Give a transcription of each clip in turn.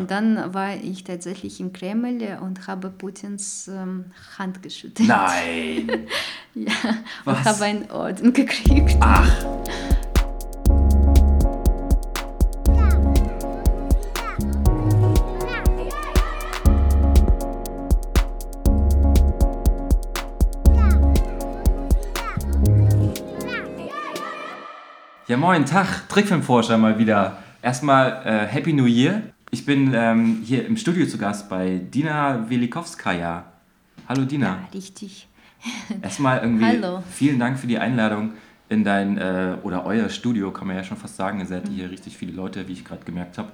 Und dann war ich tatsächlich im Kreml und habe Putins ähm, Hand geschüttelt. Nein! ja, Was? und habe einen Orden gekriegt. Ach! Ja, moin, Tag, Trickfilmforscher mal wieder. Erstmal äh, Happy New Year. Ich bin ähm, hier im Studio zu Gast bei Dina Velikowskaja. Hallo Dina. Ja, richtig. Erstmal irgendwie Hallo. vielen Dank für die Einladung in dein äh, oder euer Studio, kann man ja schon fast sagen. Ihr seid mhm. hier richtig viele Leute, wie ich gerade gemerkt habe.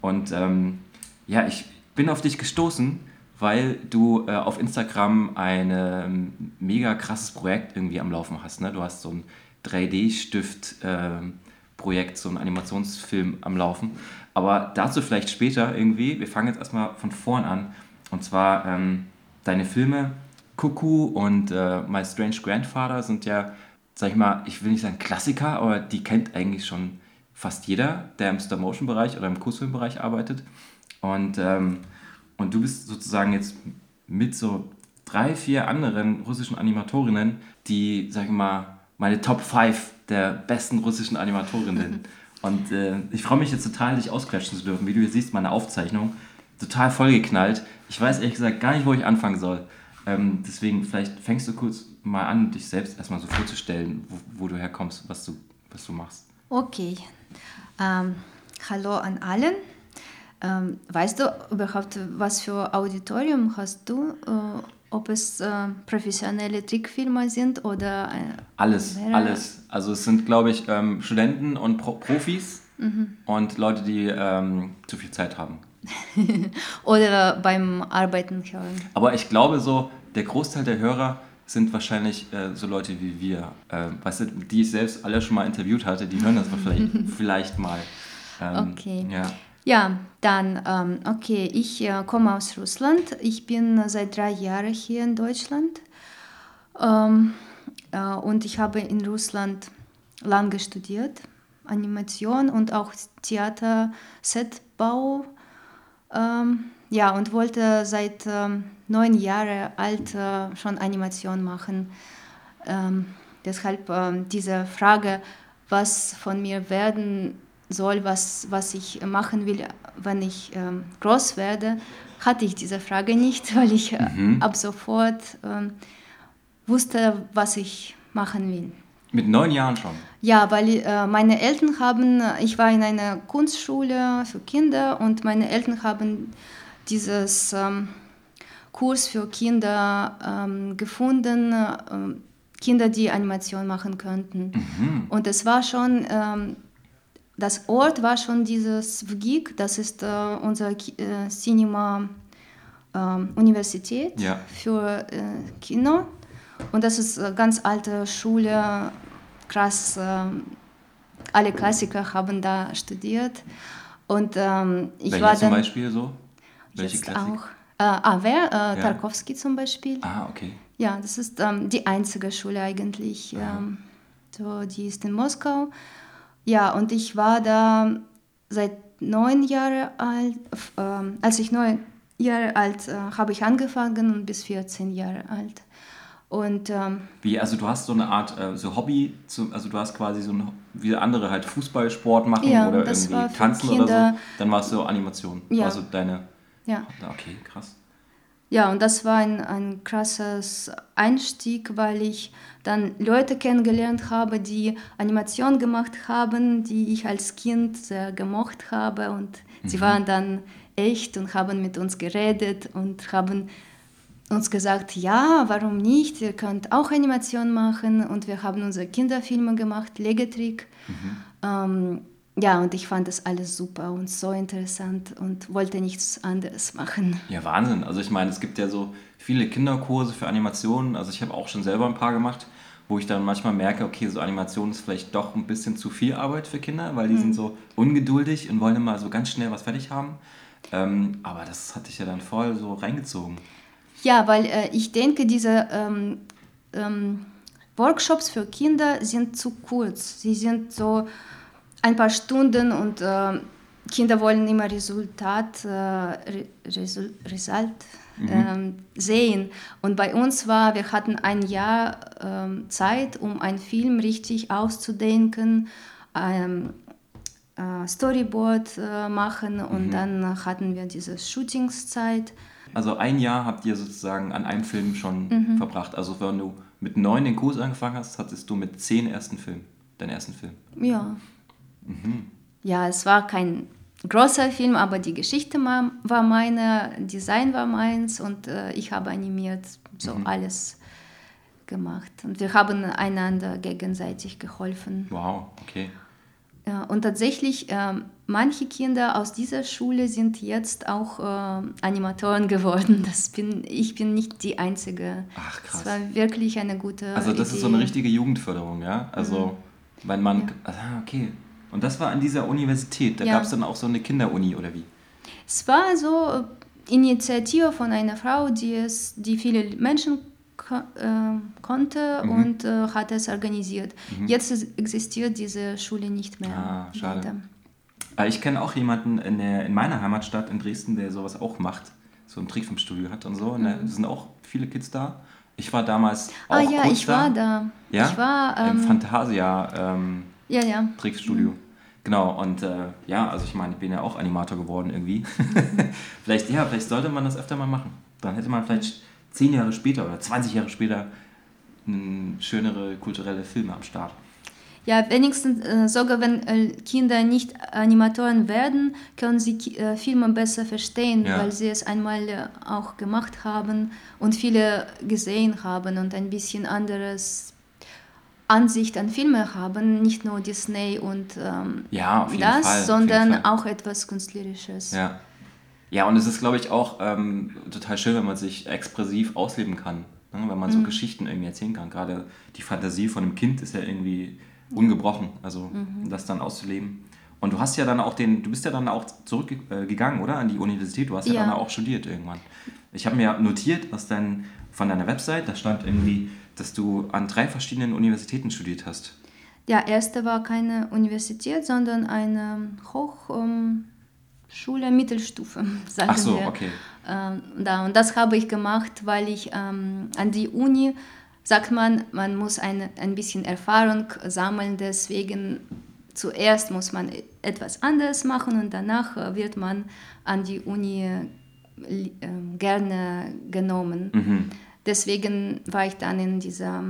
Und ähm, ja, ich bin auf dich gestoßen, weil du äh, auf Instagram ein ähm, mega krasses Projekt irgendwie am Laufen hast. Ne? Du hast so ein 3D-Stift-Projekt, ähm, so ein Animationsfilm am Laufen. Aber dazu vielleicht später irgendwie. Wir fangen jetzt erstmal von vorn an. Und zwar ähm, deine Filme Cuckoo und äh, My Strange Grandfather sind ja, sag ich mal, ich will nicht sagen Klassiker, aber die kennt eigentlich schon fast jeder, der im Stop-Motion-Bereich oder im Kurzfilmbereich arbeitet. Und, ähm, und du bist sozusagen jetzt mit so drei, vier anderen russischen Animatorinnen, die, sag ich mal, meine Top 5 der besten russischen Animatorinnen. Und äh, ich freue mich jetzt total, dich ausquetschen zu dürfen. Wie du hier siehst, meine Aufzeichnung total vollgeknallt. Ich weiß ehrlich gesagt gar nicht, wo ich anfangen soll. Ähm, deswegen, vielleicht fängst du kurz mal an, dich selbst erstmal so vorzustellen, wo, wo du herkommst, was du, was du machst. Okay. Ähm, hallo an allen. Ähm, weißt du überhaupt, was für Auditorium hast du? Äh, ob es äh, professionelle Trickfilme sind oder. Äh, alles, mehrere? alles. Also es sind, glaube ich, ähm, Studenten und Pro Profis mhm. und Leute, die ähm, zu viel Zeit haben. oder beim Arbeiten hören. Aber ich glaube so, der Großteil der Hörer sind wahrscheinlich äh, so Leute wie wir, äh, weißt du, die ich selbst alle schon mal interviewt hatte, die hören das vielleicht, vielleicht mal. Ähm, okay. Ja. Ja, dann, ähm, okay, ich äh, komme aus Russland. Ich bin seit drei Jahren hier in Deutschland. Ähm, äh, und ich habe in Russland lange studiert, Animation und auch Theater-Setbau. Ähm, ja, und wollte seit ähm, neun Jahren alt äh, schon Animation machen. Ähm, deshalb ähm, diese Frage, was von mir werden soll, was, was ich machen will, wenn ich ähm, groß werde, hatte ich diese Frage nicht, weil ich äh, mhm. ab sofort ähm, wusste, was ich machen will. Mit neun Jahren schon? Ja, weil äh, meine Eltern haben, ich war in einer Kunstschule für Kinder und meine Eltern haben dieses ähm, Kurs für Kinder ähm, gefunden, äh, Kinder, die Animation machen könnten. Mhm. Und es war schon ähm, das Ort war schon dieses VGIG, das ist äh, unsere äh, Cinema äh, Universität ja. für äh, Kino. Und das ist eine ganz alte Schule, krass, äh, alle Klassiker haben da studiert. Und ähm, ich Welche war dann, zum Beispiel so? Welche Klassik? auch. Äh, ah, wer? Äh, ja. Tarkovsky zum Beispiel. Ah, okay. Ja, das ist ähm, die einzige Schule eigentlich. Ähm, so, die ist in Moskau. Ja, und ich war da seit neun Jahren alt. Äh, als ich neun Jahre alt äh, habe ich angefangen und bis 14 Jahre alt. Und, ähm, wie, also du hast so eine Art äh, so Hobby, zu, also du hast quasi so ein, wie andere halt Fußballsport machen ja, oder irgendwie tanzen Kinder. oder so, dann warst du Animation, ja. also deine, ja. okay, krass. Ja, und das war ein, ein krasses Einstieg, weil ich dann Leute kennengelernt habe, die Animation gemacht haben, die ich als Kind sehr gemocht habe. Und mhm. sie waren dann echt und haben mit uns geredet und haben uns gesagt, ja, warum nicht? Ihr könnt auch Animation machen. Und wir haben unsere Kinderfilme gemacht, Legetrick. Mhm. Ähm, ja, und ich fand das alles super und so interessant und wollte nichts anderes machen. Ja, Wahnsinn. Also ich meine, es gibt ja so viele Kinderkurse für Animationen. Also ich habe auch schon selber ein paar gemacht, wo ich dann manchmal merke, okay, so Animation ist vielleicht doch ein bisschen zu viel Arbeit für Kinder, weil die mhm. sind so ungeduldig und wollen immer so ganz schnell was fertig haben. Ähm, aber das hatte ich ja dann voll so reingezogen. Ja, weil äh, ich denke, diese ähm, ähm, Workshops für Kinder sind zu kurz. Sie sind so ein paar Stunden und äh, Kinder wollen immer Resultat, äh, Resul Result Mhm. ähm, sehen. Und bei uns war, wir hatten ein Jahr ähm, Zeit, um einen Film richtig auszudenken, ähm, äh, Storyboard äh, machen und Mhm. dann hatten wir diese Shootingszeit. Also ein Jahr habt ihr sozusagen an einem Film schon Mhm. verbracht. Also wenn du mit neun den Kurs angefangen hast, hattest du mit zehn ersten Film, deinen ersten Film. Ja. Mhm. Ja, es war kein großer Film, aber die Geschichte war meine, Design war meins und äh, ich habe animiert, so Mhm. alles gemacht. Und wir haben einander gegenseitig geholfen. Wow, okay. Ja, und tatsächlich, ähm, manche Kinder aus dieser Schule sind jetzt auch äh, Animatoren geworden. Das bin, ich bin nicht die Einzige. Ach, krass. Es war wirklich eine gute Also das Idee. ist so eine richtige Jugendförderung, ja? Also wenn man, Ja. ah, okay. Und das war an dieser Universität, da Ja. gab es dann auch so eine Kinderuni oder wie? Es war so äh, Initiative von einer Frau, die es, die viele Menschen ko äh, konnte Mhm. und äh, hat es organisiert. Jetzt ist- existiert diese Schule nicht mehr. Ah, schade. leider. Äh, Ich kenne auch jemanden in, der, in meiner Heimatstadt in Dresden, der sowas auch macht, so ein Trickfilmstudio hat und so. Und da sind auch viele Kids da. Ich war damals auch Mhm. Ah ja, ich war da. Ja? Ich war, Im ähm, Fantasia ähm, ja, ja. Trickstudio. Genau, und äh, ja, also ich meine, ich bin ja auch Animator geworden irgendwie. vielleicht, ja, vielleicht sollte man das öfter mal machen. Dann hätte man vielleicht zehn Jahre später oder 20 Jahre später schönere kulturelle Filme am Start. Ja, wenigstens äh, sogar wenn äh, Kinder nicht Animatoren werden, können sie äh, Filme besser verstehen, Ja. weil sie es einmal äh, auch gemacht haben und viele gesehen haben und ein bisschen anderes Ansicht an Filme haben, nicht nur Disney und ähm, Ja, das, Fall. sondern auch etwas Künstlerisches. Ja. Ja, und es ist, glaube ich, auch ähm, total schön, wenn man sich expressiv ausleben kann. Ne? Wenn man so Mhm. Geschichten irgendwie erzählen kann. Gerade die Fantasie von einem Kind ist ja irgendwie ungebrochen. Also Mhm. das dann auszuleben. Und du hast ja dann auch den, du bist ja dann auch zurückgegangen, oder? An die Universität. Du hast ja, Ja. dann auch studiert irgendwann. Ich habe mir notiert aus dein, von deiner Website, da stand irgendwie, dass du an drei verschiedenen Universitäten studiert hast. Ja, erste war keine Universität, sondern eine Hochschule Mittelstufe, sagen Ach so, wir. okay. Ähm, da, und das habe ich gemacht, weil ich ähm, an die Uni, sagt man, man muss eine, ein bisschen Erfahrung sammeln, deswegen zuerst muss man e- etwas anderes machen und danach äh, wird man an die Uni äh, ähm, gerne genommen. Mhm. Deswegen war ich dann in dieser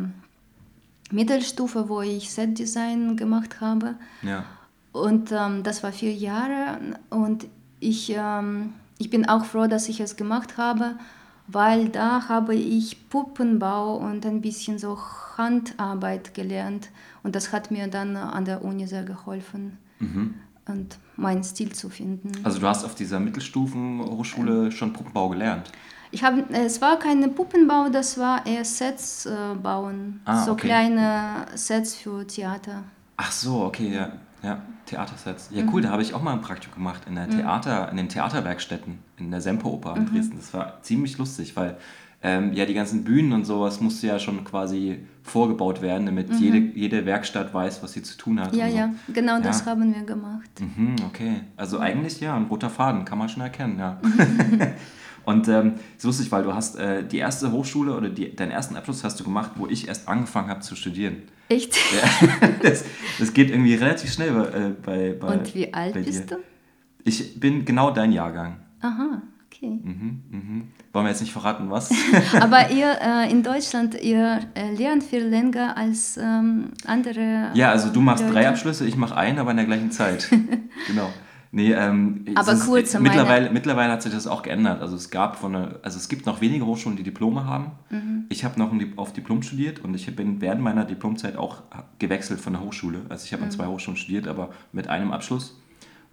Mittelstufe, wo ich Set-Design gemacht habe. Ja. Und ähm, das war vier Jahre und ich, ähm, ich bin auch froh, dass ich es gemacht habe, weil da habe ich Puppenbau und ein bisschen so Handarbeit gelernt und das hat mir dann an der Uni sehr geholfen Mhm. und meinen Stil zu finden. Also du hast auf dieser Mittelstufenhochschule schon Puppenbau gelernt. Ich habe, es war kein Puppenbau, das war eher Sets äh, bauen, Ah, so okay. kleine Sets für Theater. Ach so, okay, ja. Ja, Theatersets. Ja, Mhm. cool, da habe ich auch mal ein Praktikum gemacht in der Theater, in den Theaterwerkstätten in der Semperoper Mhm. in Dresden. Das war ziemlich lustig, weil ähm, ja die ganzen Bühnen und sowas musste ja schon quasi vorgebaut werden, damit jede, jede Werkstatt weiß, was sie zu tun hat. Mhm. Ja, so. ja, genau das Ja. haben wir gemacht. Mhm, okay. Also eigentlich ja, ein roter Faden, kann man schon erkennen, ja. Und ähm, ist lustig, weil du hast äh, die erste Hochschule oder die, deinen ersten Abschluss hast du gemacht, wo ich erst angefangen habe zu studieren. Echt? Ja, das, das geht irgendwie relativ schnell bei, äh, bei, bei Und wie alt bist du? Ich bin genau dein Jahrgang. Aha, okay. Mhm, mhm. Wollen wir jetzt nicht verraten, was? Aber ihr äh, in Deutschland, ihr äh, lernt viel länger als ähm, andere. ja, also du machst Leute. drei Abschlüsse, ich mache einen, aber in der gleichen Zeit. genau. Nee, ähm, Aber ist, kurze mittlerweile, mittlerweile hat sich das auch geändert. Also es gab von der, also es gibt noch wenige Hochschulen, die Diplome haben. Mhm. Ich habe noch ein, auf Diplom studiert und ich bin während meiner Diplomzeit auch gewechselt von der Hochschule. Also ich habe an Mhm. zwei Hochschulen studiert, aber mit einem Abschluss.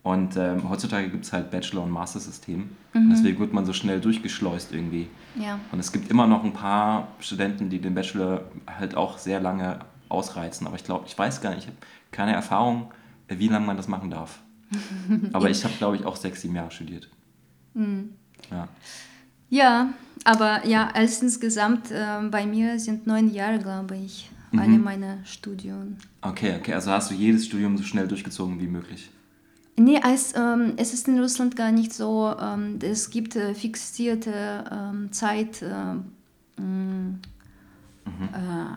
Und ähm, heutzutage gibt es halt Bachelor- und Master-System. Mhm. Deswegen wird man so schnell durchgeschleust irgendwie. Ja. Und es gibt immer noch ein paar Studenten, die den Bachelor halt auch sehr lange ausreizen. Aber ich glaube, ich weiß gar nicht, ich habe keine Erfahrung, wie lange man das machen darf. Aber ich habe, glaube ich, auch sechs, sieben Jahre studiert. Mhm. Ja. ja, aber ja, als insgesamt äh, bei mir sind neun Jahre, glaube ich, Mhm. alle meine Studien. Okay, okay, also hast du jedes Studium so schnell durchgezogen wie möglich. Nee, als, ähm, es ist in Russland gar nicht so, ähm, es gibt äh, fixierte ähm, Zeit, äh, mh,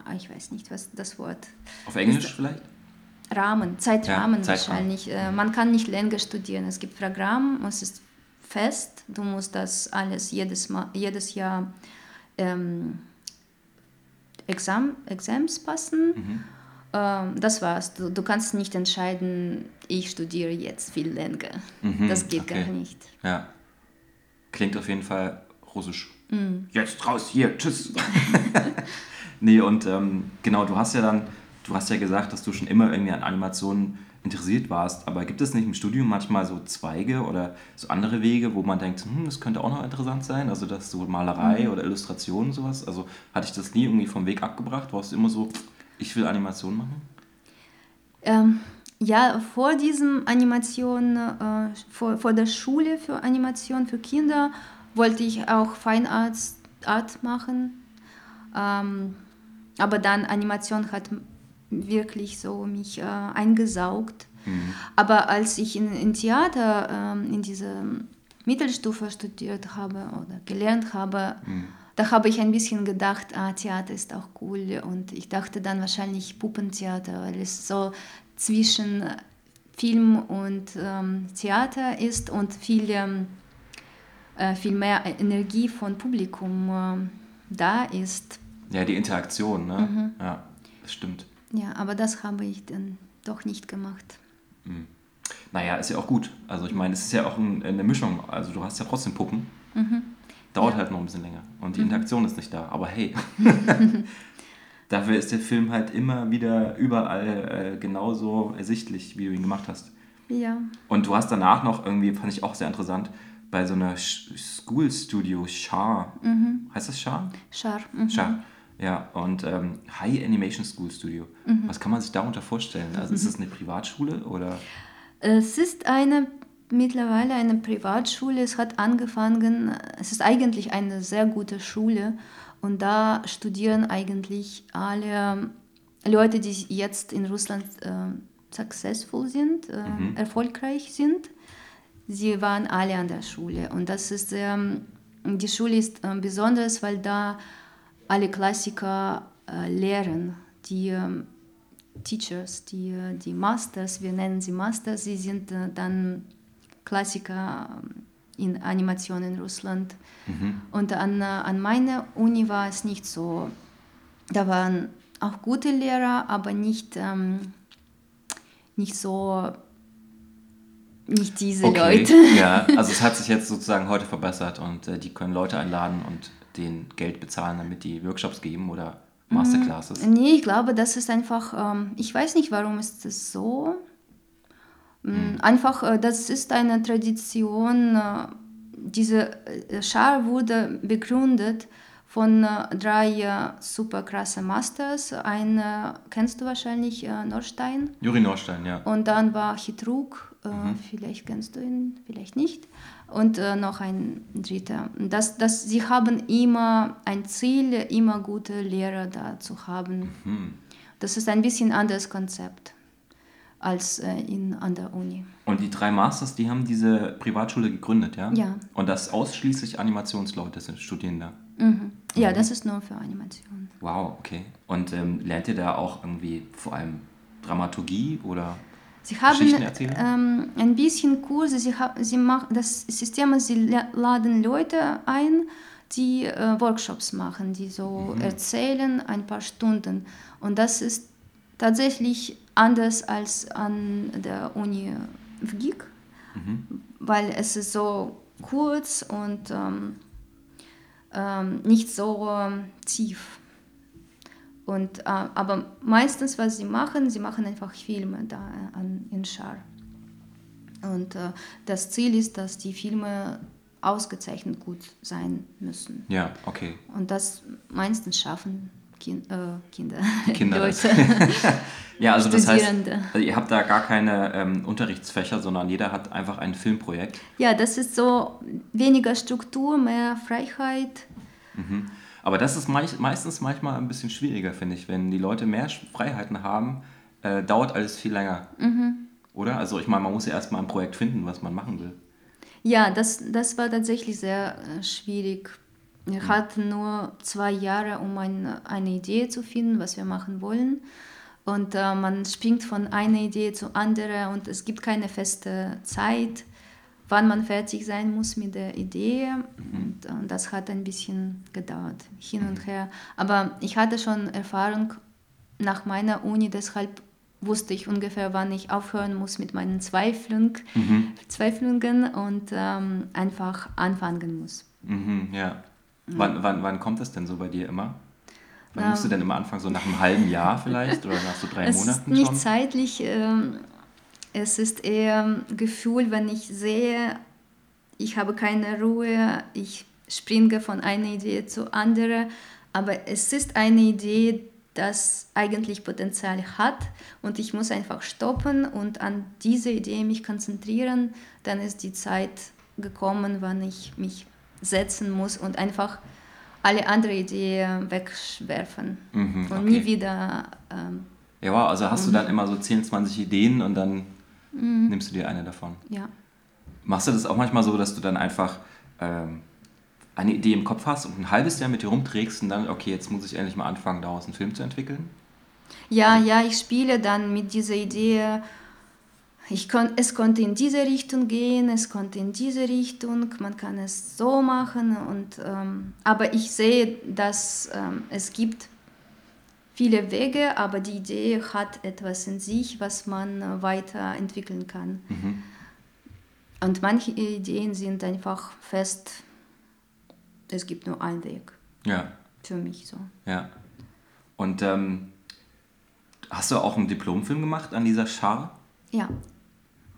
äh, ich weiß nicht, was das Wort. Auf Englisch vielleicht? Rahmen, Zeitrahmen Ja, Zeitrahmen. wahrscheinlich. Äh, man kann nicht länger studieren. Es gibt Programm, es ist fest. Du musst das alles jedes, Mal, jedes Jahr ähm, Exam, Exams passen. Mhm. Ähm, das war's. Du, du kannst nicht entscheiden, ich studiere jetzt viel länger. Mhm, das geht okay. gar nicht. Ja. Klingt auf jeden Fall russisch. Mhm. Jetzt raus, hier, tschüss. nee, und ähm, genau, du hast ja dann, du hast ja gesagt, dass du schon immer irgendwie an Animationen interessiert warst, aber gibt es nicht im Studium manchmal so Zweige oder so andere Wege, wo man denkt, hm, das könnte auch noch interessant sein, also das so Malerei oder Illustration sowas, also hatte ich das nie irgendwie vom Weg abgebracht, warst du immer so, ich will Animation machen? Ähm, ja, vor diesem Animation, äh, vor, vor der Schule für Animation für Kinder wollte ich auch Feinart Art machen. Ähm, aber dann Animation hat wirklich so mich äh, eingesaugt. Aber als ich in, in Theater ähm, in dieser Mittelstufe studiert habe oder gelernt habe, da habe ich ein bisschen gedacht, ah, Theater ist auch cool. Und ich dachte dann wahrscheinlich Puppentheater, weil es so zwischen Film und ähm, Theater ist und viel, ähm, äh, viel mehr Energie von Publikum ähm, da ist. Ja, die Interaktion, ne? Ja, das stimmt. Ja, aber das habe ich dann doch nicht gemacht. Naja, ist ja auch gut. Also ich meine, es ist ja auch ein, eine Mischung. Also du hast ja trotzdem Puppen. Dauert halt noch ein bisschen länger. Und die Interaktion ist nicht da. Aber hey, dafür ist der Film halt immer wieder überall äh, genauso ersichtlich, wie du ihn gemacht hast. Ja. Und du hast danach noch irgendwie, fand ich auch sehr interessant, bei so einer Sch- School Studio Char. Heißt das Char? Schar. Mhm. Char. Ja, und ähm, High Animation School Studio. Was kann man sich darunter vorstellen? Also ist das eine Privatschule oder? Es ist eine mittlerweile eine Privatschule. Es hat angefangen, es ist eigentlich eine sehr gute Schule und da studieren eigentlich alle Leute, die jetzt in Russland äh, successful sind, äh, erfolgreich sind. Sie waren alle an der Schule und das ist ähm, die Schule ist äh, besonders, weil da alle Klassiker äh, lehren, die ähm, Teachers, die, äh, die Masters, wir nennen sie Masters, sie sind äh, dann Klassiker ähm, in Animation in Russland. Und an, äh, an meiner Uni war es nicht so. Da waren auch gute Lehrer, aber nicht, ähm, nicht so, nicht diese Leute. Ja, also es hat sich jetzt sozusagen heute verbessert und äh, die können Leute einladen und denen Geld bezahlen, damit die Workshops geben oder Masterclasses. Nee, ich glaube, das ist einfach, ähm, ich weiß nicht, warum ist das so. Mm, Einfach, äh, das ist eine Tradition, äh, diese äh, Schar wurde begründet von drei super krasse Masters. Ein äh, kennst du wahrscheinlich, Norstein. Juri Norstein, ja. Und dann war Chitruk, äh, vielleicht kennst du ihn, vielleicht nicht. Und äh, noch ein dritter. Das, das, sie haben immer ein Ziel, immer gute Lehrer da zu haben. Das ist ein bisschen anderes Konzept als äh, in, an der Uni. Und die drei Masters, die haben diese Privatschule gegründet, ja? Ja. Und das ausschließlich Animationsleute sind, studieren da. Mhm. Ja, das ist nur für Animation. Wow, okay. Und ähm, lernt ihr da auch irgendwie vor allem Dramaturgie oder Sie haben ähm, ein bisschen Kurse, sie, sie machen das System, ist, sie la- laden Leute ein, die äh, Workshops machen, die so erzählen ein paar Stunden. Und das ist tatsächlich anders als an der Uni WGIG, weil es ist so kurz und ähm, ähm, nicht so ähm, tief. Und, äh, aber meistens, was sie machen, sie machen einfach Filme da äh, an, in Schar. Und äh, das Ziel ist, dass die Filme ausgezeichnet gut sein müssen. Ja, okay. Und das meistens schaffen kind, äh, Kinder, Kinder. Leute, Ja, also das heißt, ihr habt da gar keine ähm, Unterrichtsfächer, sondern jeder hat einfach ein Filmprojekt. Ja, das ist so weniger Struktur, mehr Freiheit. Aber das ist meist, meistens manchmal ein bisschen schwieriger, finde ich. Wenn die Leute mehr Freiheiten haben, äh, dauert alles viel länger. oder? Also ich meine, man muss ja erstmal ein Projekt finden, was man machen will. Ja, das, das war tatsächlich sehr äh, schwierig. Wir mhm. hatten nur zwei Jahre, um ein, eine Idee zu finden, was wir machen wollen. Und äh, man springt von einer Idee zu anderen und es gibt keine feste Zeit, wann man fertig sein muss mit der Idee. Mhm. Und, und, das hat ein bisschen gedauert, hin und mhm. her. Aber ich hatte schon Erfahrung nach meiner Uni, deshalb wusste ich ungefähr, wann ich aufhören muss mit meinen Zweiflung, mhm. Zweiflungen und ähm, einfach anfangen muss. Mhm, ja. Wann, wann, wann kommt das denn so bei dir immer? Wann musst du denn immer anfangen? So nach einem halben Jahr vielleicht oder nach so drei es Monaten? Ist nicht schon? zeitlich. Ähm, es ist eher ein Gefühl, wenn ich sehe, ich habe keine Ruhe, ich springe von einer Idee zur anderen, aber es ist eine Idee, das eigentlich Potenzial hat und ich muss einfach stoppen und an diese Idee mich konzentrieren, dann ist die Zeit gekommen, wann ich mich setzen muss und einfach alle anderen Ideen wegwerfen mhm, okay. und nie wieder. Ähm, ja, wow, also hast du dann immer so 10, 20 Ideen und dann mhm. nimmst du dir eine davon. Ja. Machst du das auch manchmal so, dass du dann einfach ähm, eine Idee im Kopf hast und ein halbes Jahr mit dir rumträgst und dann, okay, jetzt muss ich endlich mal anfangen, daraus einen Film zu entwickeln? Ja, ja, ich spiele dann mit dieser Idee ich kon, es konnte in diese Richtung gehen, es konnte in diese Richtung, man kann es so machen. Und, ähm, aber ich sehe, dass ähm, es gibt viele Wege, aber die Idee hat etwas in sich, was man äh, weiterentwickeln kann. Mhm. Und manche Ideen sind einfach fest, es gibt nur einen Weg. Ja. Für mich so. Ja. Und ähm, hast du auch einen Diplomfilm gemacht an dieser Schar? Ja,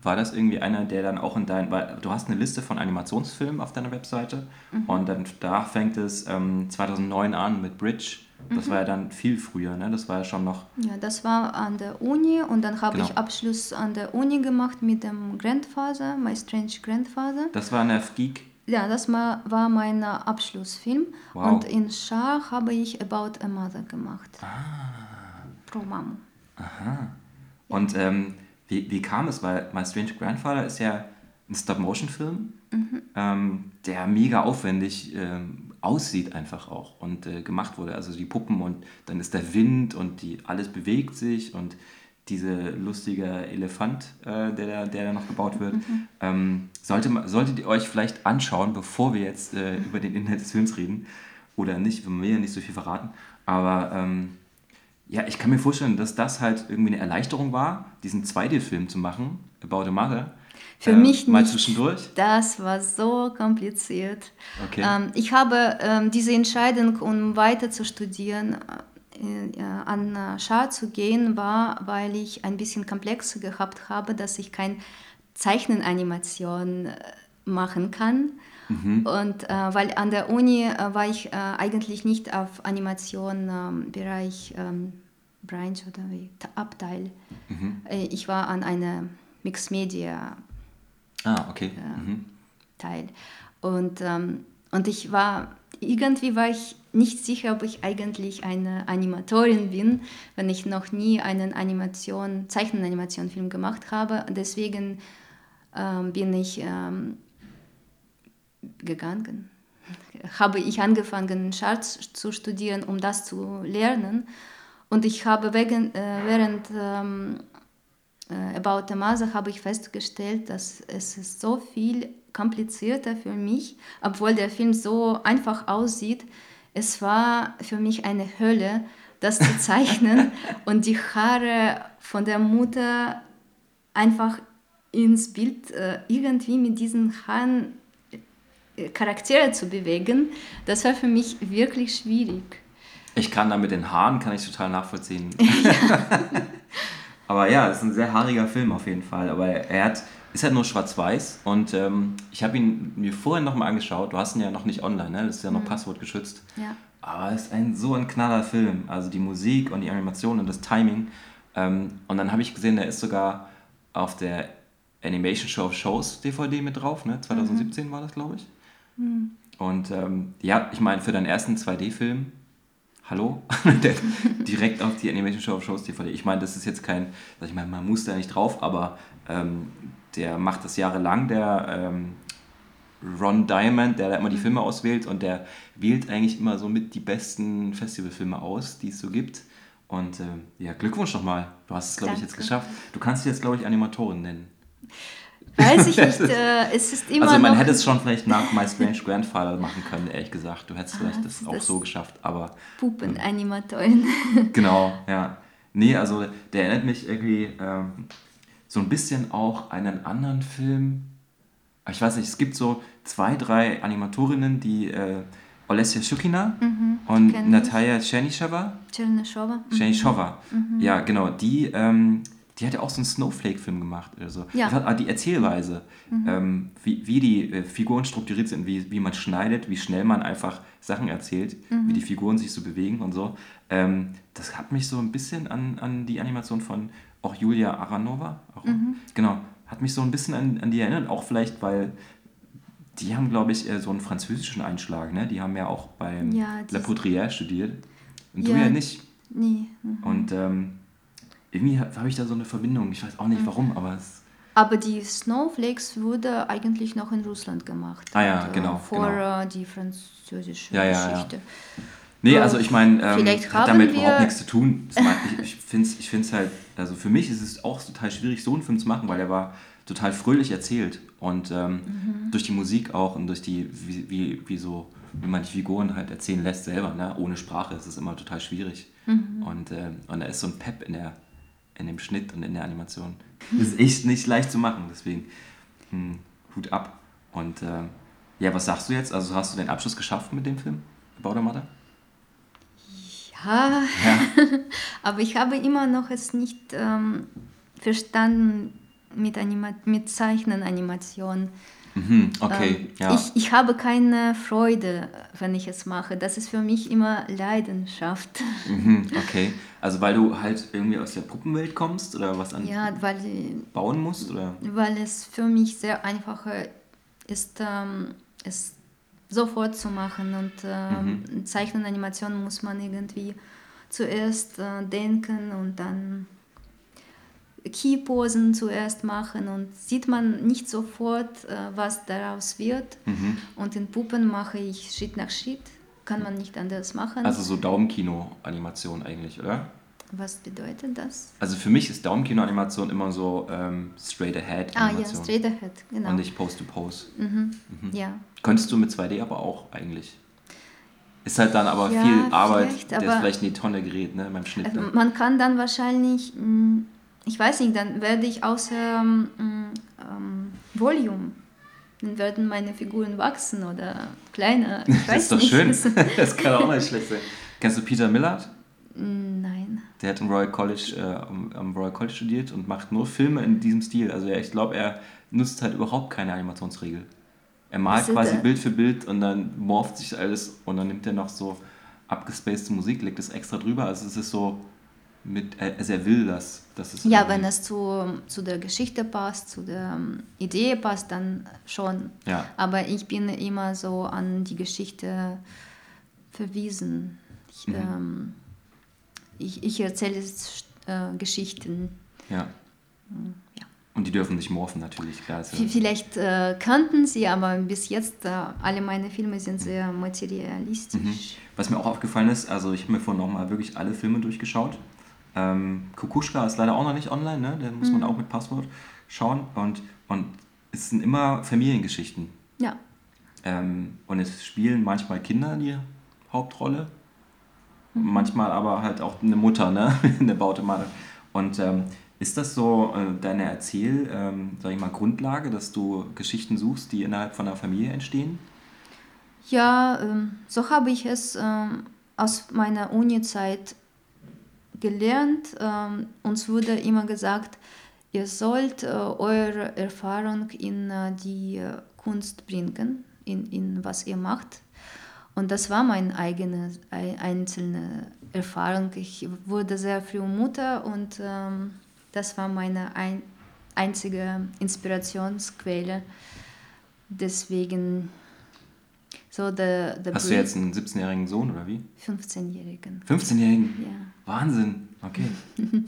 war das irgendwie einer, der dann auch in dein, weil du hast eine Liste von Animationsfilmen auf deiner Webseite mhm. und dann da fängt es ähm, 2009 an mit Bridge. Das mhm. war ja dann viel früher, ne? Das war ja schon noch. Ja, das war an der Uni und dann habe genau. ich Abschluss an der Uni gemacht mit dem Grandfather, My Strange Grandfather. Das war eine Geek. Ja, das war, mein Abschlussfilm. Wow. Und in Schar habe ich About a Mother gemacht. Ah. Pro Mama. Aha. Und ähm, wie, wie kam es? Weil My Strange Grandfather ist ja ein Stop-Motion-Film, mhm. ähm, der mega aufwendig ähm, aussieht einfach auch und äh, gemacht wurde. Also die Puppen und dann ist der Wind und die, alles bewegt sich und dieser lustige Elefant, äh, der, der da noch gebaut wird. Mhm. Ähm, sollte, solltet ihr euch vielleicht anschauen, bevor wir jetzt äh, über den Inhalt des Films reden. Oder nicht, wir will ja nicht so viel verraten. Aber ähm, ja, ich kann mir vorstellen, dass das halt irgendwie eine Erleichterung war, diesen 2D-Film zu machen, About a Mother. Für äh, mich mal nicht. zwischendurch. Das war so kompliziert. Okay. Ähm, ich habe ähm, diese Entscheidung, um weiter zu studieren, äh, an Schar zu gehen, war, weil ich ein bisschen komplexer gehabt habe, dass ich kein Zeichnenanimation äh, machen kann. Mhm. Und äh, weil an der Uni äh, war ich äh, eigentlich nicht auf Animation ähm, Bereich ähm, Branch oder wie Abteil. Mhm. Äh, ich war an einer Mixed Media ah, okay. Äh, mhm. Teil. Und, ähm, und ich war, irgendwie war ich nicht sicher, ob ich eigentlich eine Animatorin bin, wenn ich noch nie einen Animation, Zeichenanimation-Film gemacht habe. Deswegen ähm, bin ich ähm, gegangen. Habe ich angefangen, Charts zu studieren, um das zu lernen. Und ich habe wegen, äh, während ähm, äh, About the Mother habe ich festgestellt, dass es ist so viel komplizierter für mich, obwohl der Film so einfach aussieht. Es war für mich eine Hölle, das zu zeichnen und die Haare von der Mutter einfach ins Bild äh, irgendwie mit diesen Haaren Charaktere zu bewegen, das war für mich wirklich schwierig. Ich kann da mit den Haaren, kann ich total nachvollziehen. Aber ja, es ist ein sehr haariger Film auf jeden Fall. Aber er hat, ist halt nur schwarz-weiß und ähm, ich habe ihn mir vorhin nochmal angeschaut. Du hast ihn ja noch nicht online, ne? das ist ja noch mhm. passwortgeschützt. Ja. Aber es ist ein so ein knaller Film. Also die Musik und die Animation und das Timing. Ähm, und dann habe ich gesehen, der ist sogar auf der Animation Show of Shows DVD mit drauf. Ne? 2017 mhm. war das, glaube ich. Mhm. Und ähm, ja, ich meine, für deinen ersten 2D-Film hallo, direkt auf die Animation Show of Shows DVD. Ich meine, das ist jetzt kein, ich mal, man muss da nicht drauf, aber ähm, der macht das jahrelang, der ähm, Ron Diamond, der da immer die Filme auswählt und der wählt eigentlich immer so mit die besten Festivalfilme aus, die es so gibt. Und äh, ja, Glückwunsch nochmal. Du hast es, glaube ich, jetzt geschafft. Du kannst dich jetzt, glaube ich, Animatorin nennen. Weiß ich nicht. Äh, es ist immer also man hätte es schon vielleicht nach My Strange Grandfather machen können, ehrlich gesagt. Du hättest Ah, vielleicht das, das- auch so geschafft, aber Puppenanimatorin. genau, ja. Nee, also der erinnert mich irgendwie ähm, so ein bisschen auch an einen anderen Film. Ich weiß nicht, es gibt so zwei, drei Animatorinnen, die äh, Olesja Shukina und Mhm, ich. Natalia Chernysheva. Tschernyschowa. Chernyshova. Mhm. Ja, genau. Die, ähm, die hat ja auch so einen Snowflake-Film gemacht oder so. Ja. Mhm. Ah, die Erzählweise, ähm, wie, wie die äh, Figuren strukturiert sind, wie, wie man schneidet, wie schnell man einfach Sachen erzählt, Mhm. wie die Figuren sich so bewegen und so. Ähm, das hat mich so ein bisschen an, an die Animation von auch Julia Aranova. Auch, Mhm. Genau. Hat mich so ein bisschen an, an die erinnert, auch vielleicht, weil die haben, glaube ich, eher so einen französischen Einschlag. Ne? Die haben ja auch beim Ja, La Poudrière studiert. Und du Ja. ja nicht. Nee. mhm. Und ähm, irgendwie habe hab ich da so eine Verbindung. Ich weiß auch nicht warum, aber es. Aber die Snowflakes wurde eigentlich noch in Russland gemacht. Ah ja, Und, äh, genau, Vor genau. äh, die französische Ja, ja, ja. Geschichte. Nee, Äh, also ich meine, ähm, hat damit überhaupt nichts zu tun. Ich, ich, finde es ich find's halt, also für mich ist es auch total schwierig, so einen Film zu machen, weil er war total fröhlich erzählt. Und ähm, Mhm. durch die Musik auch und durch die, wie, wie, wie so, wie man die Figuren halt erzählen lässt selber, ne? ohne Sprache ist es immer total schwierig. Mhm. Und, ähm, und da ist so ein Pep in, der, in dem Schnitt und in der Animation. Das ist echt nicht leicht zu machen, deswegen hm, Hut ab. Und ähm, ja, was sagst du jetzt? Also hast du den Abschluss geschafft mit dem Film? About a Mother? Ja, Ja. aber ich habe immer noch es nicht ähm, verstanden mit, Anima mit Zeichnenanimation. Mhm, okay, Ähm, ja. ich, ich habe keine Freude, wenn ich es mache. Das ist für mich immer Leidenschaft. Mhm, okay. Also weil du halt irgendwie aus der Puppenwelt kommst oder was an Ja, weil, bauen musst? Oder? weil es für mich sehr einfach ist, ähm, es sofort zu machen. Und ähm, Zeichnenanimation muss man irgendwie zuerst äh, denken und dann Keyposen zuerst machen und sieht man nicht sofort, äh, was daraus wird. Mhm. Und in Puppen mache ich Schritt nach Schritt. Kann man nicht anders machen. Also so Daumenkino-Animation eigentlich, oder? was bedeutet das? Also für mich ist Daumenkino-Animation immer so ähm, straight ahead Ah ja, straight ahead, genau. Und nicht Pose to Pose. mhm. Ja. Könntest du mit 2D aber auch eigentlich. Ist halt dann aber Ja, viel Arbeit, der vielleicht in die Tonne gerät, ne, beim Schnitt. Also Ne? man kann dann wahrscheinlich, mh, ich weiß nicht, dann werde ich außer ähm, ähm, Volume, dann werden meine Figuren wachsen oder kleiner. Ich Das weiß ist doch nicht. schön. das kann auch nicht schlecht sein. Kennst du Peter Millard? Nein. Der hat im Royal College, äh, am, Royal College studiert und macht nur Filme in diesem Stil. Also ich glaube, er nutzt halt überhaupt keine Animationsregel. Er malt quasi? Bild für Bild und dann morpht sich alles und dann nimmt er noch so abgespacede Musik, legt es extra drüber. Also es ist so mit, er- also er will das. das ist Ja, wenn es zu, zu der Geschichte passt, zu der ähm, Idee passt, dann schon. Ja. Aber ich bin immer so an die Geschichte verwiesen. Ich, Mhm. ähm, ich, ich erzähle äh, Geschichten. Ja. Ja. Und die dürfen nicht morphen natürlich, klar. Vielleicht äh, kannten sie, aber bis jetzt äh, alle meine Filme sind sehr materialistisch. Mhm. Was mir auch aufgefallen ist, also ich habe mir vorhin nochmal wirklich alle Filme durchgeschaut. Ähm, Kukuschka ist leider auch noch nicht online, ne? den muss man auch mit Passwort schauen. Und, und es sind immer Familiengeschichten. Ja, Ähm, und es spielen manchmal Kinder die Hauptrolle, manchmal aber halt auch eine Mutter, ne? eine Bautemade. Und ähm, ist das so äh, deine Erzähl, ähm, sag ich mal, Grundlage, dass du Geschichten suchst, die innerhalb von einer Familie entstehen? ja ähm, so habe ich es ähm, aus meiner Uni-Zeit gelernt. Ähm, uns wurde immer gesagt, ihr sollt äh, eure Erfahrung in äh, die äh, Kunst bringen, in, in was ihr macht. Und das war meine eigene ei- einzelne Erfahrung. Ich wurde sehr früh Mutter und ähm, das war meine ein, einzige Inspirationsquelle. Deswegen So the, the Hast du jetzt einen 17-jährigen Sohn oder wie? 15-Jährigen. 15-jährigen? Ja. Wahnsinn. Okay.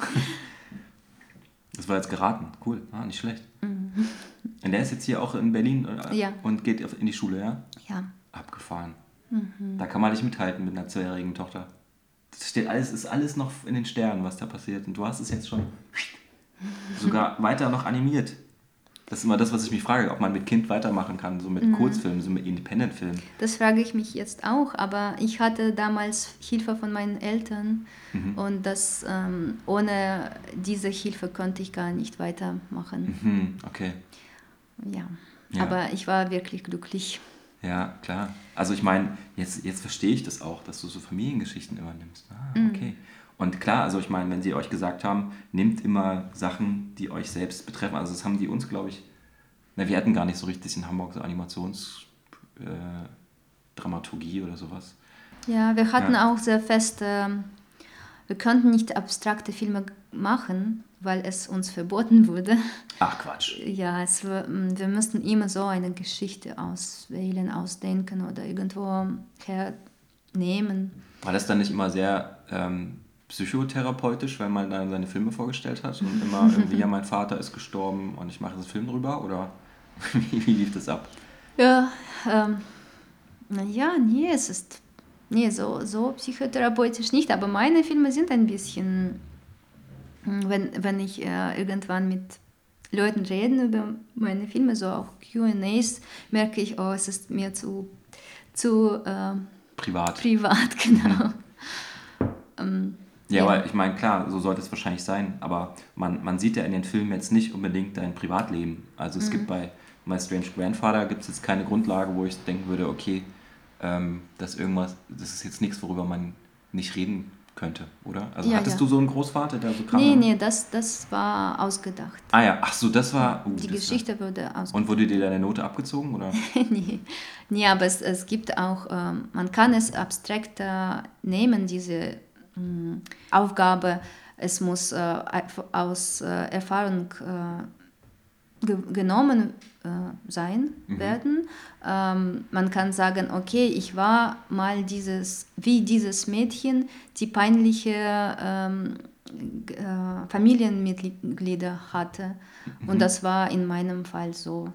das war jetzt geraten. Cool. Ah, nicht schlecht. Und der ist jetzt hier auch in Berlin äh, Ja. und geht in die Schule, ja? Ja. Abgefahren. Da kann man nicht mithalten mit einer zweijährigen Tochter. Das steht alles, ist alles noch in den Sternen, was da passiert. Und du hast es jetzt schon sogar weiter noch animiert. Das ist immer das, was ich mich frage, ob man mit Kind weitermachen kann, so mit Kurzfilmen, so mit Independent-Filmen. Das frage ich mich jetzt auch, aber ich hatte damals Hilfe von meinen Eltern und das ähm, ohne diese Hilfe konnte ich gar nicht weitermachen. Hm, okay. Ja. Ja. Aber ich war wirklich glücklich. Ja, klar. Also ich meine, jetzt, jetzt verstehe ich das auch, dass du so Familiengeschichten übernimmst. Ah, okay. Und klar, also ich meine, wenn sie euch gesagt haben, nehmt immer Sachen, die euch selbst betreffen. Also das haben die uns, glaube ich, na, wir hatten gar nicht so richtig in Hamburg so Animationsdramaturgie äh, oder sowas. Ja, wir hatten Ja. auch sehr feste, wir konnten nicht abstrakte Filme machen, weil es uns verboten wurde. Ach Quatsch. Ja, es, war- m, wir mussten immer so eine Geschichte auswählen, ausdenken oder irgendwo hernehmen. War das dann nicht immer sehr ähm, psychotherapeutisch, wenn man dann seine Filme vorgestellt hat und immer irgendwie, ja, mein Vater ist gestorben und ich mache einen Film drüber? Oder wie, wie lief das ab? Ja, ähm, naja, nee, es ist nee, so, so psychotherapeutisch nicht, aber meine Filme sind ein bisschen, hm, wenn, wenn ich äh, irgendwann mit Leuten reden über meine Filme, so auch QAs, merke ich, oh, es ist mir zu, zu äh, Privat. privat, genau. ähm, Ja, Ja. aber ich meine, klar, so sollte es wahrscheinlich sein, aber man, man sieht ja in den Filmen jetzt nicht unbedingt dein Privatleben. Also es gibt bei My Strange Grandfather gibt es jetzt keine Grundlage, wo ich denken würde, okay, ähm, das irgendwas, das ist jetzt nichts, worüber man nicht reden könnte, oder? Also Ja, hattest ja. du so einen Großvater, der so kam? nee, nee, das, das war ausgedacht. Ah ja, ach so, das war. uh, Die das Geschichte wurde War, ausgedacht. und wurde dir deine Note abgezogen, oder? nee. nee, aber es, es gibt auch, ähm, man kann es abstrakter nehmen, diese Aufgabe. Es muss äh, aus äh, Erfahrung äh, ge genommen äh, sein werden. Ähm, man kann sagen, okay, ich war mal dieses, wie dieses Mädchen, die peinliche ähm, äh, Familienmitglieder hatte. Und das war in meinem Fall so.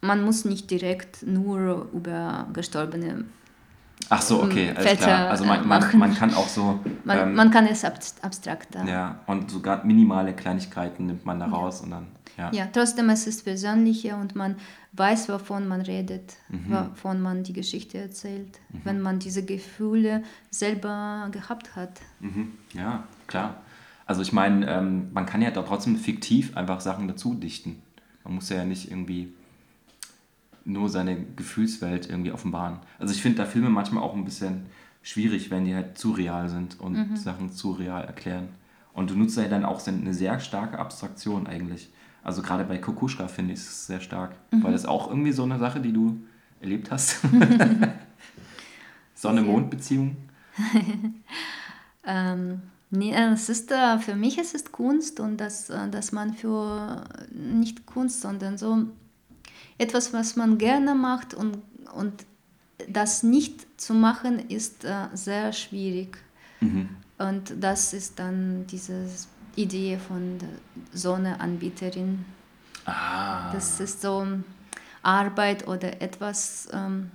Man muss nicht direkt nur über gestorbene, Ach so, okay, alles Väter, klar. Also man, äh, man, machen. man kann auch so. man, ähm, man kann es abst- abstrakter. Ja, und sogar minimale Kleinigkeiten nimmt man da raus und dann. Ja. Ja, trotzdem es ist persönlicher und man weiß, wovon man redet, Mhm. wovon man die Geschichte erzählt, wenn man diese Gefühle selber gehabt hat. Mhm. ja, klar. Also ich meine, ähm, man kann ja da trotzdem fiktiv einfach Sachen dazu dichten. Man muss ja nicht irgendwie nur seine Gefühlswelt irgendwie offenbaren. Also ich finde da Filme manchmal auch ein bisschen schwierig, wenn die halt zu real sind und Sachen zu real erklären. Und du nutzt ja dann auch eine sehr starke Abstraktion eigentlich. Also gerade bei Kokuschka finde ich es sehr stark. Weil das auch irgendwie so eine Sache, die du erlebt hast. Sonne-Mond-Beziehung. Ähm, nee, äh, es ist, äh, für mich es ist Kunst und dass, äh, dass man für nicht Kunst, sondern so etwas, was man gerne macht und, und das nicht zu machen, ist äh, sehr schwierig. Mhm. Und das ist dann diese Idee von der Sonneanbieterin. Ah. Das ist so Arbeit oder etwas. Ähm,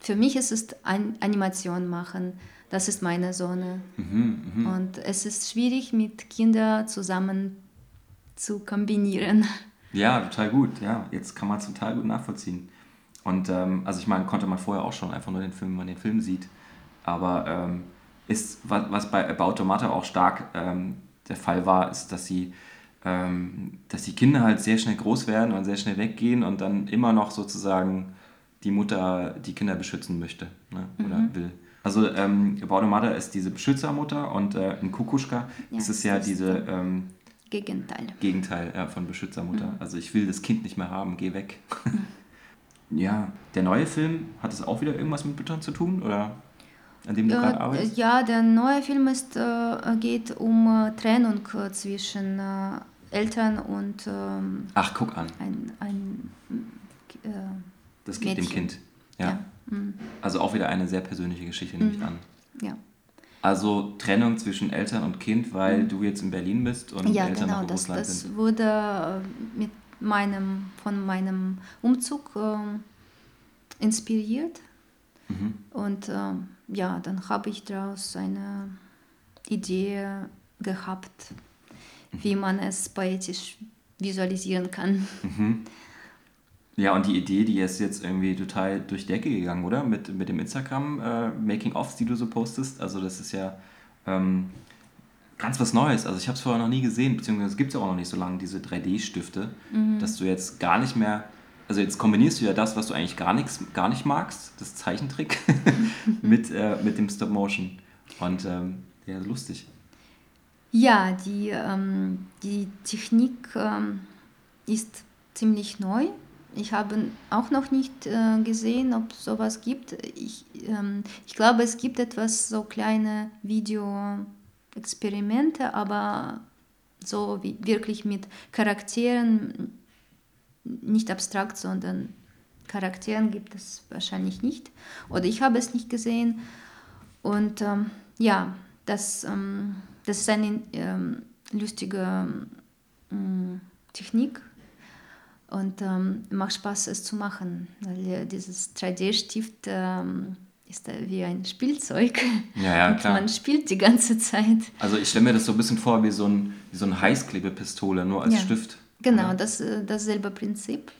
für mich ist es ein Animation machen. Das ist meine Sonne. Mhm, mhm. Und es ist schwierig, mit Kindern zusammen zu kombinieren. Ja, total gut. Ja, jetzt kann man es total gut nachvollziehen. Und ähm, also ich meine, konnte man vorher auch schon einfach nur den Film, wenn man den Film sieht. Aber ähm, ist, was, was bei About Automata auch stark ähm, der Fall war, ist, dass sie ähm, dass die Kinder halt sehr schnell groß werden und sehr schnell weggehen und dann immer noch sozusagen die Mutter die Kinder beschützen möchte ne? oder will. Also ähm, About Automata ist diese Beschützermutter und äh, in Kukuschka Ja, ist es ja diese ähm, Gegenteil. Gegenteil ja, von Beschützermutter. Mhm. Also ich will das Kind nicht mehr haben, geh weg. ja, der neue Film, hat es auch wieder irgendwas mit Müttern zu tun? Oder an dem du gerade Äh, arbeitest? ja, der neue Film ist, äh, geht um äh, Trennung zwischen äh, Eltern und ähm, Ach, guck an, ein, ein äh, das geht dem Mädchen. Kind. Ja. Ja. Also auch wieder eine sehr persönliche Geschichte, nehme ich an. Ja. Also Trennung zwischen Eltern und Kind, weil du jetzt in Berlin bist und Ja, Eltern genau, noch in das, Russland das sind. wurde äh, mit meinem, von meinem Umzug ähm, inspiriert. Mhm. Und ähm, ja, dann habe ich daraus eine Idee gehabt, wie Mhm. man es poetisch visualisieren kann. Ja, und die Idee, die ist jetzt irgendwie total durch die Decke gegangen, oder? Mit, mit dem Instagram äh, die du so postest. Also das ist ja ähm, ganz was Neues. Also ich habe es vorher noch nie gesehen, beziehungsweise es gibt es ja auch noch nicht so lange, diese 3D-Stifte, dass du jetzt gar nicht mehr, also jetzt kombinierst du ja das, was du eigentlich gar, nichts, gar nicht magst, das Zeichentrick, mit, äh, mit dem Stop-Motion. Und ähm, ja, lustig. Ja, die, ähm, die Technik ähm, ist ziemlich neu. Ich habe auch noch nicht äh, gesehen, ob sowas gibt. Ich, ähm, ich glaube, es gibt etwas, so kleine Video-Experimente, aber so wie wirklich mit Charakteren, nicht abstrakt, sondern Charakteren gibt es wahrscheinlich nicht. Oder ich habe es nicht gesehen. Und ähm, ja, das, ähm, das ist eine ähm, lustige ähm, Technik und ähm, macht Spaß, es zu machen. Weil dieses 3D-Stift ähm, ist wie ein Spielzeug. Ja, ja, und klar. man spielt die ganze Zeit. Also ich stelle mir das so ein bisschen vor wie so, ein, wie so eine Heißklebepistole, nur als Ja. Stift. Genau, das, äh, dasselbe Prinzip.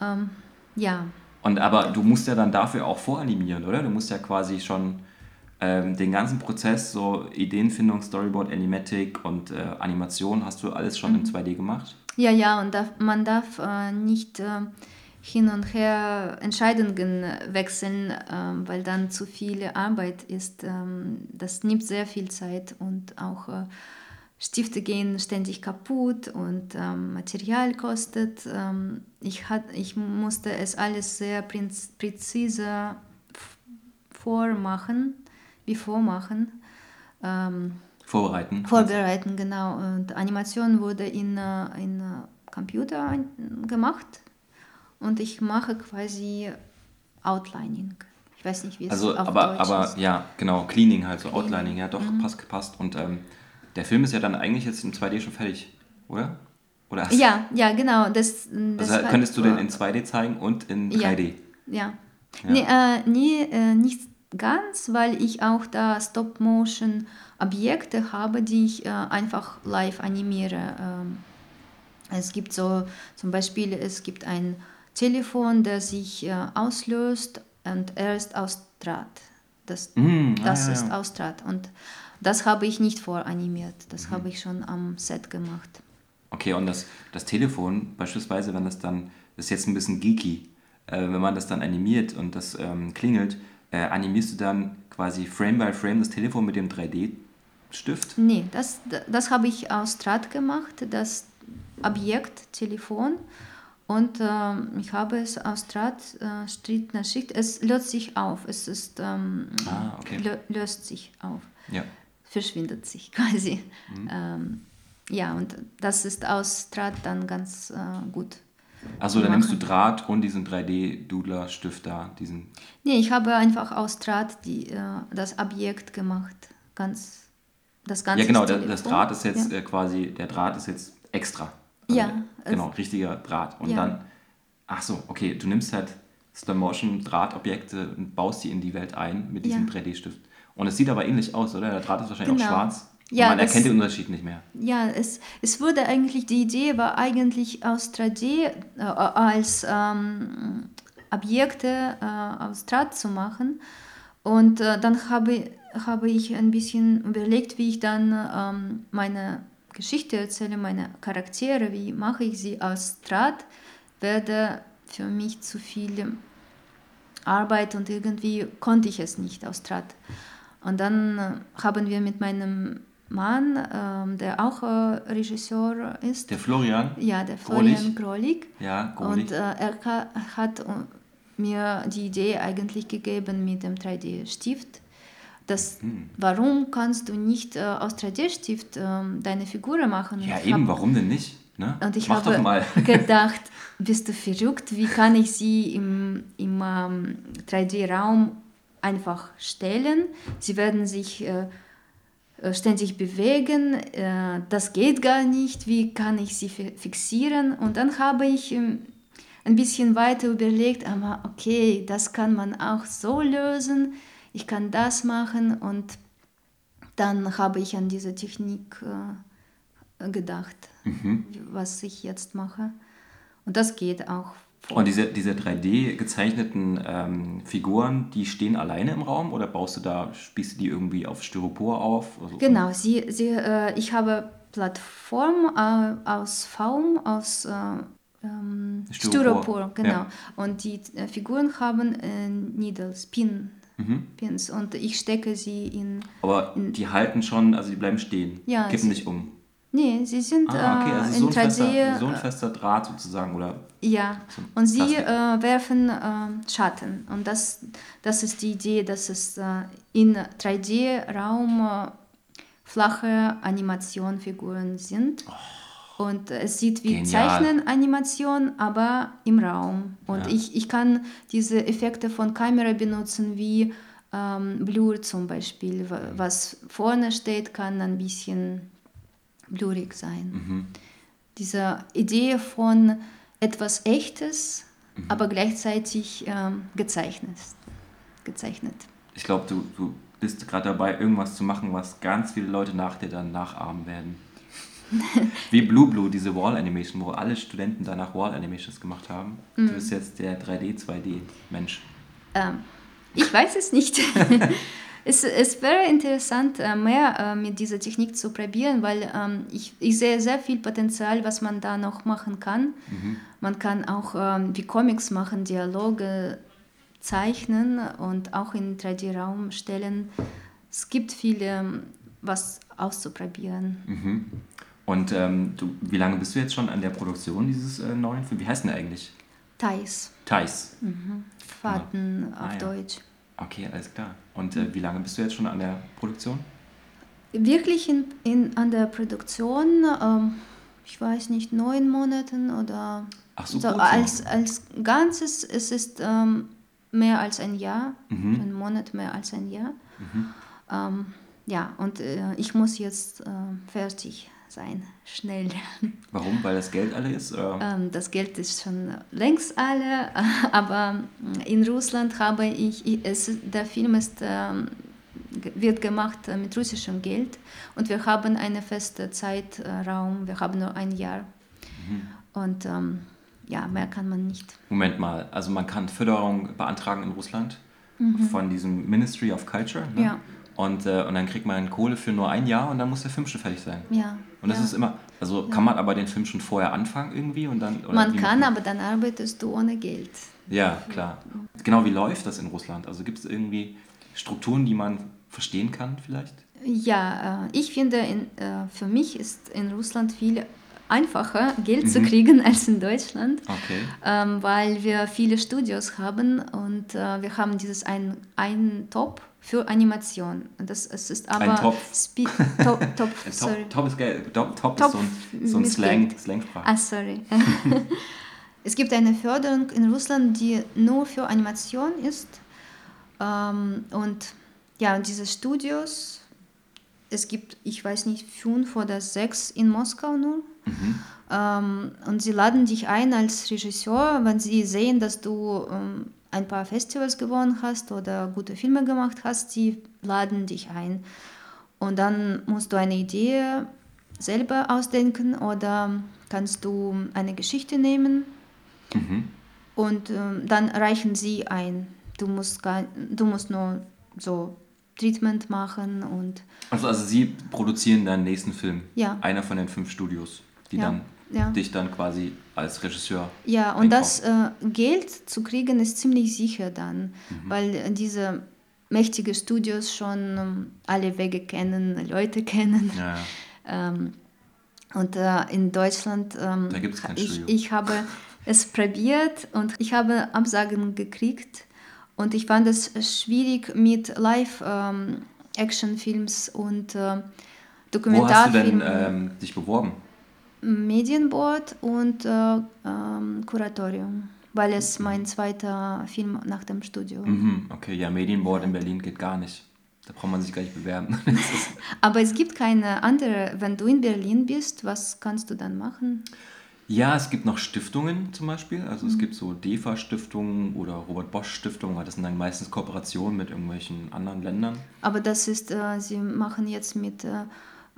Ähm, ja, Und aber du musst ja dann dafür auch voranimieren, oder? Du musst ja quasi schon ähm, den ganzen Prozess, so Ideenfindung, Storyboard, Animatic und äh, Animation, hast du alles schon in 2D gemacht? Ja, ja, und darf, man darf äh, nicht äh, hin und her Entscheidungen wechseln, ähm, weil dann zu viel Arbeit ist. Ähm, das nimmt sehr viel Zeit und auch äh, Stifte gehen ständig kaputt und ähm, Material kostet. Ähm, ich, hat, ich musste es alles sehr präzise vormachen, wie vormachen. Ähm, Vorbereiten? Vorbereiten, genau. Und Animation wurde in, äh, in äh, Computer gemacht und ich mache quasi Outlining. Ich weiß nicht, wie es Also, auf aber, Deutsch aber ist. ja, genau, Cleaning halt, so Cleaning. Mhm. Outlining, ja doch, passt, passt. Und ähm, der Film ist ja dann eigentlich jetzt in 2D schon fertig, oder? Oder Ja, ja, genau. Das, das also könntest du den in 2D zeigen und in Ja. 3D? Ja. Ja. Nee, äh, nee äh, nicht ganz, weil ich auch da Stop-Motion-Objekte habe, die ich äh, einfach live animiere. Ähm, es gibt so zum Beispiel, es gibt ein Telefon, das sich äh, auslöst und erst austrahlt. Das, Mm, ah, das ja, ist ja. Mhm. austrahlt. Und das habe ich nicht voranimiert. Das habe ich schon am Set gemacht. Okay, und das, das Telefon, beispielsweise, wenn das dann, das ist jetzt ein bisschen geeky, äh, wenn man das dann animiert und das ähm, klingelt, äh, animierst du dann quasi Frame by Frame das Telefon mit dem 3D-Stift? Nee, das, das habe ich aus Draht gemacht, das Objekt Telefon. Und ähm, ich habe es aus Draht, äh, Schritt nach Schritt, es löst sich auf, es ist, ähm, Ah, okay. lö löst sich auf, Ja. verschwindet sich quasi. Mhm. Ähm, ja, und das ist aus Draht dann ganz äh, gut. Also dann nimmst du. Draht und diesen 3D-Doodler-Stift da, diesen. Nee, ich habe einfach aus Draht die, äh, das Objekt gemacht, ganz, das ganze Ja, genau, der, Telefon. das Draht ist jetzt Ja. äh, quasi, der Draht ist jetzt extra. Also, Ja, Genau, richtiger Draht. Und Ja. dann, ach so, okay, du nimmst halt Stop-Motion-Drahtobjekte und baust die in die Welt ein mit diesem Ja. 3D-Stift. Und es sieht aber ähnlich aus, oder? Der Draht ist wahrscheinlich Genau. auch schwarz. Ja, man das- erkennt den Unterschied nicht mehr. Ja, es, es wurde eigentlich, die Idee war eigentlich aus 3D äh, als ähm, Objekte äh, aus Draht zu machen. Und äh, dann habe, habe ich ein bisschen überlegt, wie ich dann ähm, meine Geschichte erzähle, meine Charaktere, wie mache ich sie aus Draht, werde für mich zu viel Arbeit und irgendwie konnte ich es nicht aus Draht. Und dann äh, haben wir mit meinem Mann, ähm, der auch äh, Regisseur ist, Der Florian, ja, der. Florian Grolig, ja, Grolich. und äh, er ka- hat äh, mir die Idee eigentlich gegeben mit dem 3D-Stift. Das, Hm. Warum kannst du nicht äh, aus 3D-Stift ähm, deine Figur machen? ja, eben, hab- warum denn nicht? Ne? Und ich Mach habe gedacht, bist du verrückt? Wie kann ich sie im, im ähm, 3D-Raum einfach stellen? Sie werden sich äh, ständig bewegen. Äh, das geht gar nicht. Wie kann ich sie fi- fixieren? Und dann habe ich ähm, ein bisschen weiter überlegt, aber okay, das kann man auch so lösen. Ich kann das machen und dann habe ich an diese Technik äh, gedacht, was ich jetzt mache. Und das geht auch. Und diese, diese 3D gezeichneten ähm, Figuren, die stehen alleine im Raum oder baust du da, spießt du die irgendwie auf Styropor auf? Also, Genau, sie, sie, äh, ich habe Plattform äh, aus Faum, aus äh, ähm, Styropor, Styropor, genau. ja. Und die äh, Figuren haben äh, Needles, Pin, Mhm. Pins und ich stecke sie in. Aber die halten schon, also die bleiben stehen, Ja, kippen nicht um. Nee, sie sind Ah, okay, äh, also in so ein, 3D. fester, so ein äh, fester Draht sozusagen, oder? Ja, So und sie äh, werfen äh, Schatten. Und das, das ist die Idee, dass es äh, in 3D-Raum äh, flache Animationfiguren sind. Und es sieht wie Oh. Zeichnen-Animation, aber im Raum. Und Ja. ich, ich kann diese Effekte von Kamera benutzen, wie ähm, Blur zum Beispiel. Wa- Was vorne steht, kann ein bisschen blurrig sein Mhm. diese Idee von etwas Echtes, Mhm. aber gleichzeitig ähm, gezeichnet. gezeichnet. Ich glaube, du, du bist gerade dabei, irgendwas zu machen, was ganz viele Leute nach dir dann nachahmen werden. Wie Blue Blue, diese Wall Animation, wo alle Studenten danach Wall Animations gemacht haben. Mhm. Du bist jetzt der 3D, 2D-Mensch. Ähm, ich weiß es nicht. es, es wäre interessant, äh, mehr äh, mit dieser Technik zu probieren, weil ähm, ich, ich sehe sehr viel Potenzial, was man da noch machen kann. Man kann auch ähm, wie Comics machen, Dialoge zeichnen und auch in 3D-Raum stellen. Es gibt viel, ähm, was auszuprobieren. Mhm. Und ähm, du, wie lange bist du jetzt schon an der Produktion dieses äh, neuen Films? Wie heißt denn der eigentlich? Thais. Thais. Fahrten Ah, auf ja. Deutsch. Okay, alles klar. Und äh, wie lange bist du jetzt schon an der Produktion? Wirklich in, in, an der Produktion, ähm, ich weiß nicht, neun Monaten oder Ach so, so als, als Ganzes, es ist ähm, mehr als ein Jahr, Mhm. ein Monat mehr als ein Jahr. Ähm, ja, und äh, ich muss jetzt äh, fertig sein, schnell. Warum? Weil das Geld alle ist? Ähm, das Geld ist schon längst alle, aber in Russland habe ich, es, der Film ist, ähm, wird gemacht äh, mit russischem Geld und wir haben einen festen Zeitraum, wir haben nur ein Jahr und ähm, ja, mehr kann man nicht. Moment mal, also man kann Förderung beantragen in Russland von diesem Ministry of Culture. Ne? Mhm. Ja. Und, äh, und dann kriegt man Kohle für nur ein Jahr und dann muss der Film schon fertig sein. Ja, Und das ja. ist immer, also kann man aber den Film schon vorher anfangen irgendwie und dann. Man kann, aber dann arbeitest du ohne Geld. Ja, klar. Genau, wie läuft das in Russland? Also gibt es irgendwie Strukturen, die man verstehen kann vielleicht? Ja, äh, ich finde, in, äh, für mich ist in Russland viel einfacher, Geld zu kriegen als in Deutschland. Okay. ähm, weil wir viele Studios haben und äh, wir haben dieses ein, ein Top für Animation. Das, es ist aber Ein Topf. Spe- Top, Top, sorry. Top, top ist. Top, top, Top ist so ein, so ein Slang. Slangsprache. Ah, sorry. es gibt eine Förderung in Russland, die nur für Animation ist. Ähm, und ja, und diese Studios, es gibt, ich weiß nicht, fünf oder sechs in Moskau nur. Ähm, und sie laden dich ein als Regisseur, wenn sie sehen, dass du ähm, ein paar Festivals gewonnen hast oder gute Filme gemacht hast, sie laden dich ein. Und dann musst du eine Idee selber ausdenken oder kannst du eine Geschichte nehmen Mhm. und ähm, dann reichen sie ein. Du musst, gar, du musst nur so Treatment machen und Also, also Sie produzieren deinen nächsten Film. Ja. Einer von den fünf Studios, die Ja, dann ja. dich dann quasi als Regisseur. Ja, und das äh, Geld zu kriegen ist ziemlich sicher dann, weil äh, diese mächtigen Studios schon ähm, alle Wege kennen, Leute kennen. Ja, ja. Ähm, und äh, in Deutschland, ähm, ich, Studio. ich habe es probiert und ich habe Absagen gekriegt und ich fand es schwierig mit Live-Action-Films und äh, Wo hast du denn Dokumentarfilmen. ähm, dich beworben? Medienboard und äh, ähm, Kuratorium, weil es mein zweiter Film nach dem Studium. Mhm, okay, ja, Medienboard in Berlin geht gar nicht. Da braucht man sich gar nicht bewerben. Aber es gibt keine andere, wenn du in Berlin bist, was kannst du dann machen? Ja, es gibt noch Stiftungen zum Beispiel. Also es gibt so DEFA-Stiftungen oder Robert Bosch-Stiftungen. Das sind dann meistens Kooperationen mit irgendwelchen anderen Ländern. Aber das ist, äh, sie machen jetzt mit äh,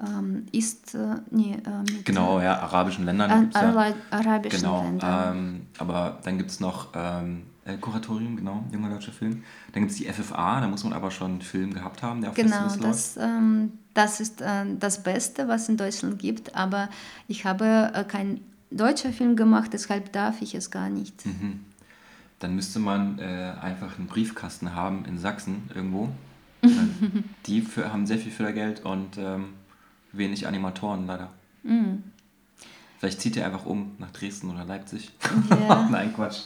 ähm, ist, äh, nee, äh, mit, Genau, ja, arabischen Ländern gibt's ja. Ara arabischen Genau, Ländern. ähm, aber dann gibt es noch ähm, El Kuratorium, genau, junger deutscher Film. Dann gibt es die FFA, da muss man aber schon einen Film gehabt haben, der auf Genau, Festivals läuft. das, ähm, das ist äh, das Beste, was in Deutschland gibt. Aber ich habe äh, keinen deutschen Film gemacht, deshalb darf ich es gar nicht. Mhm. Dann müsste man äh, einfach einen Briefkasten haben in Sachsen irgendwo. Die für, haben sehr viel Fördergeld und ähm, wenig Animatoren leider. Mhm. Vielleicht zieht ihr einfach um nach Dresden oder Leipzig. Ja. Nein, Quatsch.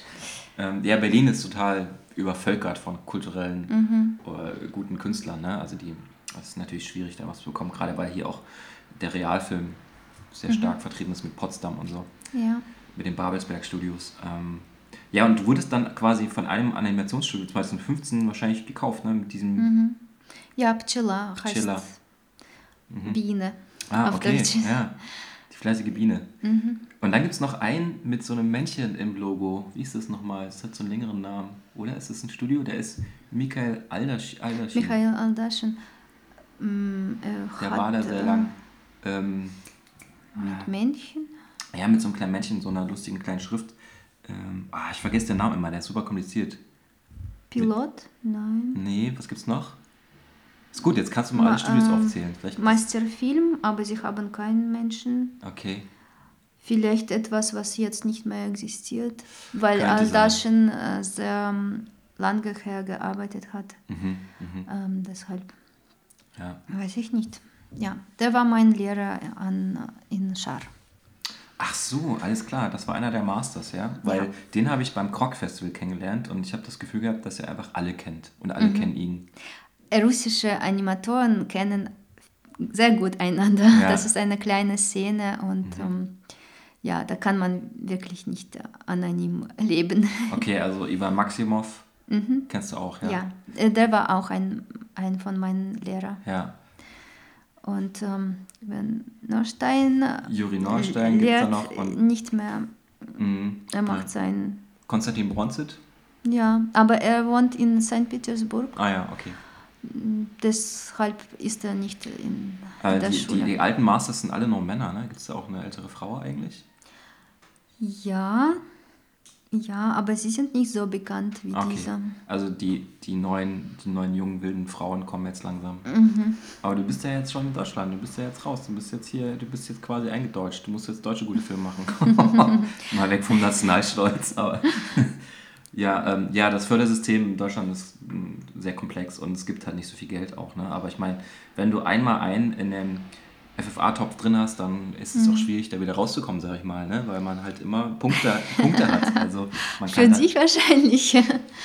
Ähm, ja, Berlin ist total übervölkert von kulturellen, Mhm. äh, guten Künstlern. Ne? Also die, das ist natürlich schwierig, da was zu bekommen, gerade weil hier auch der Realfilm sehr mhm. stark vertreten ist mit Potsdam und so. Ja. Mit den Babelsberg Studios. Ähm, ja, und du wurdest dann quasi von einem Animationsstudio 2015 wahrscheinlich gekauft, ne? Mit diesem. Mhm. Ja, Pchela heißt Pchela. Mhm. Biene. Ah, auf okay. Deutsch. Ja. Die fleißige Biene. Mhm. Und dann gibt es noch einen mit so einem Männchen im Logo. Wie ist das nochmal? Es hat so einen längeren Namen. Oder ist das ein Studio? Der ist Michael Aldasch Michael Aldaschen. Ähm, mm, äh, der war da sehr äh, lang. Ähm, mit Männchen? ja, mit so einem kleinen Männchen, so einer lustigen kleinen Schrift. Ähm, ah, ich vergesse den Namen immer, der ist super kompliziert. Pilot? Nein. Nee, was gibt's noch? Ist gut, jetzt kannst du mal alle Ma- Studios ähm, aufzählen. Vielleicht. Masterfilm, aber sie haben keinen Menschen. Okay. Vielleicht etwas, was jetzt nicht mehr existiert, weil Könnte Aldaschin äh, sehr ähm, lange her gearbeitet hat. Mhm, mhm. Ähm, deshalb Ja. weiß ich nicht. Ja, der war mein Lehrer an, in Schar. Ach so, alles klar. Das war einer der Masters, ja? Weil Ja. den habe ich beim Krog Festival kennengelernt und ich habe das Gefühl gehabt, dass er einfach alle kennt. Und alle Mhm. kennen ihn. Russische Animatoren kennen sehr gut einander. Ja. Das ist eine kleine Szene und ähm, ja, da kann man wirklich nicht äh, anonym leben. Okay, also Ivan Maximov Mhm. kennst du auch, ja? Ja, äh, der war auch ein, ein von meinen Lehrern. Ja. Und ähm, wenn Norstein äh, Juri Norstein gibt's da lehrt noch und- nicht mehr, Mhm. er macht ja. sein, Konstantin Bronzit? ja, aber er wohnt in St. Petersburg, Ah ja, okay. deshalb ist er nicht in Äh, der die, Schule. die, die alten Masters sind alle nur Männer, ne? Gibt es da auch eine ältere Frau eigentlich? Ja, ja, aber sie sind nicht so bekannt wie Okay. dieser. Also die, die, neuen, die neuen jungen wilden Frauen kommen jetzt langsam. Mhm. Aber du bist ja jetzt schon in Deutschland, du bist ja jetzt raus, du bist jetzt hier, du bist jetzt quasi eingedeutscht, du musst jetzt deutsche gute Filme machen. Mal weg vom Nationalstolz, aber ja, ähm, ja, das Fördersystem in Deutschland ist mm, sehr komplex und es gibt halt nicht so viel Geld auch, ne? Aber ich meine, wenn du einmal einen in dem FFA-Topf drin hast, dann ist es auch schwierig, da wieder rauszukommen, sag ich mal, ne? Weil man halt immer Punkte, Punkte hat. Also man Für kann da- sich wahrscheinlich.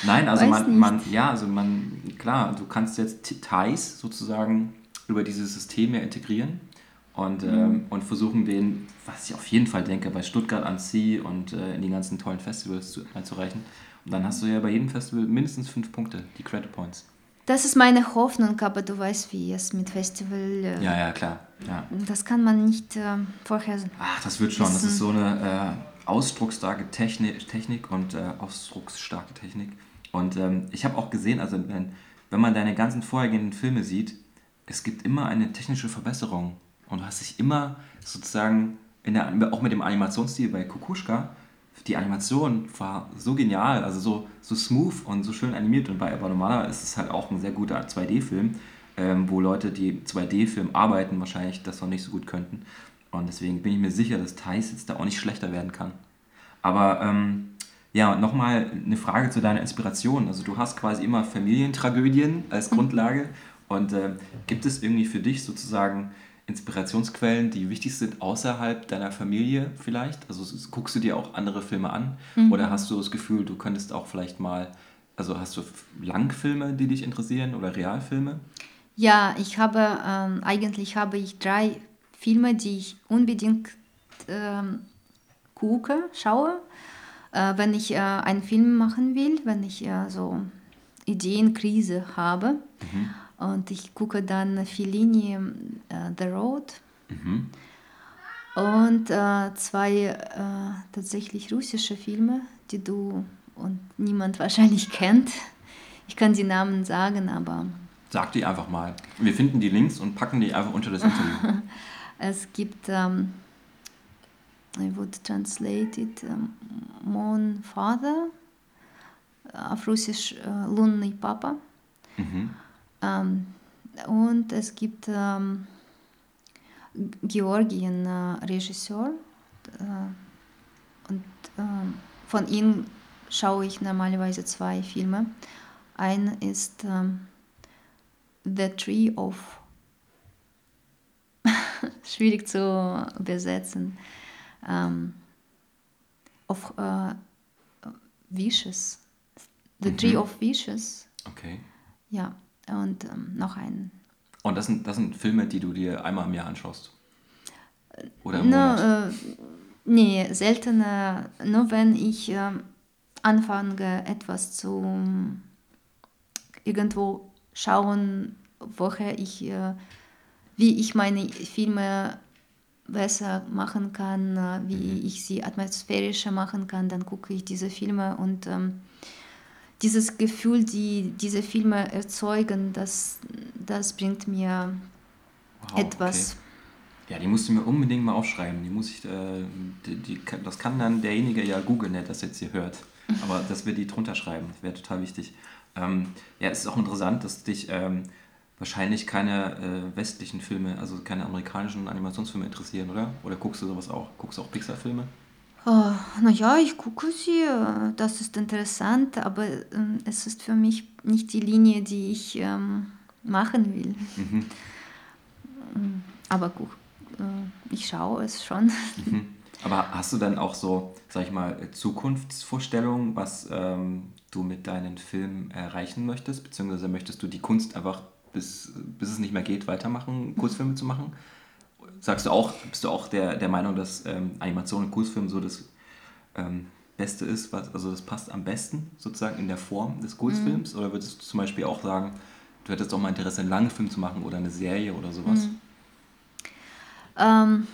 Nein, also man, nicht. man, ja, also man, klar, du kannst jetzt Thais sozusagen über dieses System ja integrieren und, Mhm. ähm, und versuchen den, was ich auf jeden Fall denke, bei Stuttgart an Sea und äh, in die ganzen tollen Festivals zu, einzureichen. Und dann hast du ja bei jedem Festival mindestens fünf Punkte, die Credit Points. Das ist meine Hoffnung, aber du weißt, wie es mit Festival. Äh, Ja, ja, klar. Ja. Das kann man nicht äh, vorher. Ach, das wird schon. Das ist so eine äh, ausdrucksstarke Technik, Technik und äh, ausdrucksstarke Technik. Und ähm, ich habe auch gesehen, also wenn, wenn man deine ganzen vorhergehenden Filme sieht, es gibt immer eine technische Verbesserung. Und du hast dich immer sozusagen, in der, auch mit dem Animationsstil bei Kukushka, die Animation war so genial, also so, so smooth und so schön animiert. Und bei aber normalerweise ist es halt auch ein sehr guter 2D-Film, ähm, wo Leute, die 2D-Film arbeiten, wahrscheinlich das noch nicht so gut könnten. Und deswegen bin ich mir sicher, dass Thais jetzt da auch nicht schlechter werden kann. Aber ähm, ja, nochmal eine Frage zu deiner Inspiration. Also du hast quasi immer Familientragödien als Grundlage. Und ähm, gibt es irgendwie für dich sozusagen Inspirationsquellen, die wichtig sind außerhalb deiner Familie vielleicht? Also guckst du dir auch andere Filme an? Oder hast du das Gefühl, du könntest auch vielleicht mal, also hast du Langfilme, die dich interessieren oder Realfilme? Ja, ich habe, ähm, eigentlich habe ich drei Filme, die ich unbedingt ähm, gucke, schaue, äh, wenn ich äh, einen Film machen will, wenn ich äh, so Ideenkrise habe. Mhm. Und ich gucke dann Fellini äh, The Road. Mhm. Und äh, zwei äh, tatsächlich russische Filme, die du und niemand wahrscheinlich kennt. Ich kann die Namen sagen, aber. Sag die einfach mal. Wir finden die Links und packen die einfach unter das Interview. es gibt, ähm, I would translate it, ähm, Mon Father, auf Russisch äh, Лунный Papa. Mhm. Ähm, und es gibt ähm, Georgien äh, Regisseur äh, und äh, von ihm schaue ich normalerweise zwei Filme. Ein ist ähm, The Tree of schwierig zu übersetzen. Ähm, of äh, Wishes. The mhm. Tree of Wishes. Okay. Ja, und ähm, noch ein. Und das sind, das sind Filme, die du dir einmal im Jahr anschaust? Oder im no, Monat? Äh, nee, seltener. Nur wenn ich äh, anfange, etwas zu irgendwo schauen, woher ich, äh, wie ich meine Filme besser machen kann, äh, wie mhm. ich sie atmosphärischer machen kann, dann gucke ich diese Filme und ähm, dieses Gefühl, die diese Filme erzeugen, das, das bringt mir wow, etwas. Okay. Ja, die musst du mir unbedingt mal aufschreiben. Die muss ich, äh, die, die, das kann dann derjenige ja googeln, der das jetzt hier hört. Aber dass wir die drunter schreiben, das wäre total wichtig. Ähm, ja, es ist auch interessant, dass dich ähm, wahrscheinlich keine äh, westlichen Filme, also keine amerikanischen Animationsfilme interessieren, oder? Oder guckst du sowas auch? Guckst du auch Pixar-Filme? Oh, naja, ich gucke sie, das ist interessant, aber ähm, es ist für mich nicht die Linie, die ich ähm, machen will. Mhm. Aber gut, äh, ich schaue es schon. Mhm. Aber hast du dann auch so, sag ich mal, Zukunftsvorstellungen, was ähm, du mit deinen Filmen erreichen möchtest? Beziehungsweise möchtest du die Kunst einfach, bis, bis es nicht mehr geht, weitermachen, Kurzfilme zu machen? Sagst du auch, bist du auch der, der Meinung, dass ähm, Animation und Kurzfilm so das ähm, Beste ist, was, also das passt am besten sozusagen in der Form des Kurzfilms? Mhm. Oder würdest du zum Beispiel auch sagen, du hättest auch mal Interesse, einen langen Film zu machen oder eine Serie oder sowas? Mhm. Ähm,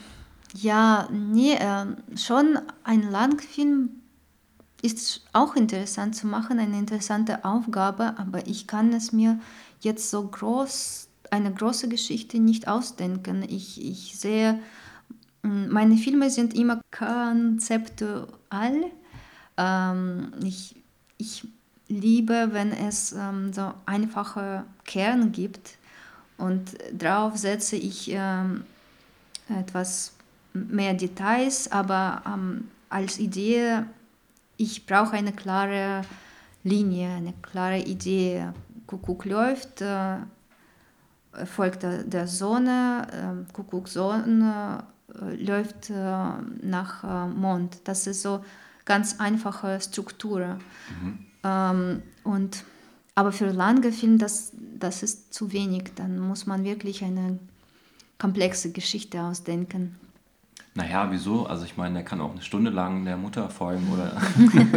ja, nee, äh, schon ein Langfilm ist auch interessant zu machen, eine interessante Aufgabe, aber ich kann es mir jetzt so groß eine große Geschichte nicht ausdenken. Ich, ich sehe, mm, meine Filme sind immer konzeptual. Ähm, ich, ich liebe, wenn es ähm, so einfache Kern gibt und darauf setze ich ähm, etwas mehr Details, aber ähm, als Idee, ich brauche eine klare Linie, eine klare Idee. Kuckuck läuft, äh, folgt der, der Sonne, äh, Kuckuckssonne äh, läuft äh, nach äh, Mond. Das ist so ganz einfache Struktur. Mhm. Ähm, und, aber für lange Film, das, das ist zu wenig. Dann muss man wirklich eine komplexe Geschichte ausdenken. Naja, wieso? Also ich meine, der kann auch eine Stunde lang der Mutter folgen oder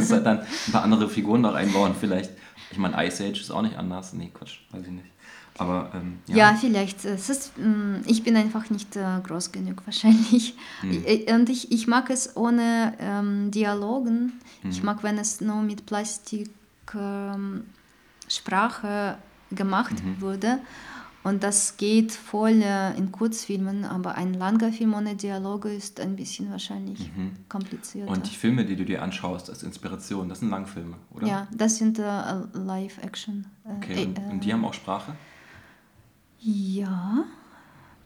dann ein paar andere Figuren noch einbauen vielleicht. Ich meine, Ice Age ist auch nicht anders. Nee, Quatsch, weiß ich nicht. Aber ähm, ja. ja. vielleicht. Es ist, mm, ich bin einfach nicht äh, groß genug wahrscheinlich. Hm. Und ich, ich mag es ohne ähm, Dialogen. Hm. Ich mag, wenn es nur mit Plastiksprache ähm, gemacht mhm. wurde. Und das geht voll äh, in Kurzfilmen, aber ein langer Film ohne Dialoge ist ein bisschen wahrscheinlich mhm. komplizierter. Und die Filme, die du dir anschaust als Inspiration, das sind Langfilme, oder? Ja, das sind äh, Live-Action. Äh, okay, und, und, die haben auch Sprache? Ja,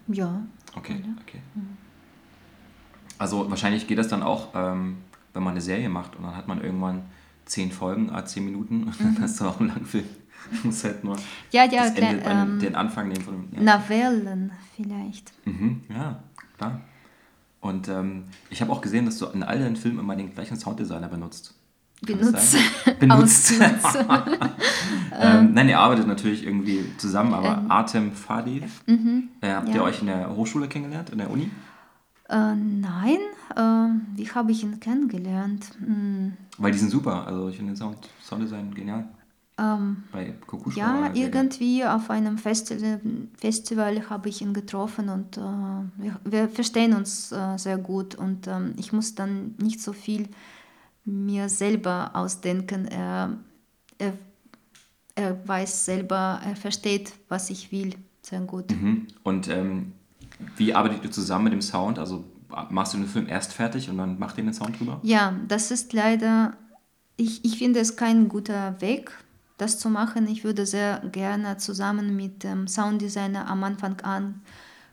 ja. Okay, okay. Also wahrscheinlich geht das dann auch, ähm, wenn man eine Serie macht und dann hat man irgendwann zehn Folgen, a zehn Minuten und dann mhm. hast du auch einen langen Film. Du musst halt nur ja, ja, das Ende, ähm, den Anfang nehmen von dem. Ja. Novellen vielleicht. Mhm, ja, klar. Und ähm, ich habe auch gesehen, dass du in all deinen Filmen immer den gleichen Sounddesigner benutzt. Benutzt. Benutzt. ähm, nein, ihr arbeitet natürlich irgendwie zusammen, aber ähm, Artem Fadi, mhm, äh, habt ja. ihr euch in der Hochschule kennengelernt, in der Uni? Äh, nein, äh, wie habe ich ihn kennengelernt? Hm. Weil die sind super, also ich finde den Sound, Sounddesign genial. Ähm, Bei Kokusho. ja, irgendwie auf einem Festival, Festival habe ich ihn getroffen und äh, wir, wir verstehen uns äh, sehr gut und ähm, ich muss dann nicht so viel mir selber ausdenken. Er, er, er weiß selber, er versteht, was ich will, sehr gut. Mhm. Und ähm, wie arbeitet ihr zusammen mit dem Sound? Also machst du den Film erst fertig und dann macht ihr den Sound drüber? Ja, das ist leider, ich, ich finde es kein guter Weg, das zu machen. Ich würde sehr gerne zusammen mit dem Sounddesigner am Anfang an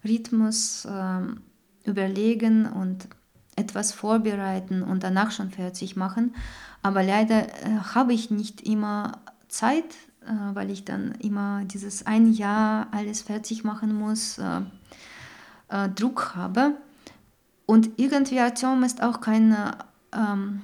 Rhythmus ähm, überlegen und etwas vorbereiten und danach schon fertig machen. Aber leider äh, habe ich nicht immer Zeit, äh, weil ich dann immer dieses ein Jahr alles fertig machen muss, äh, äh Druck habe. Und irgendwie Artyom ist auch kein, ähm,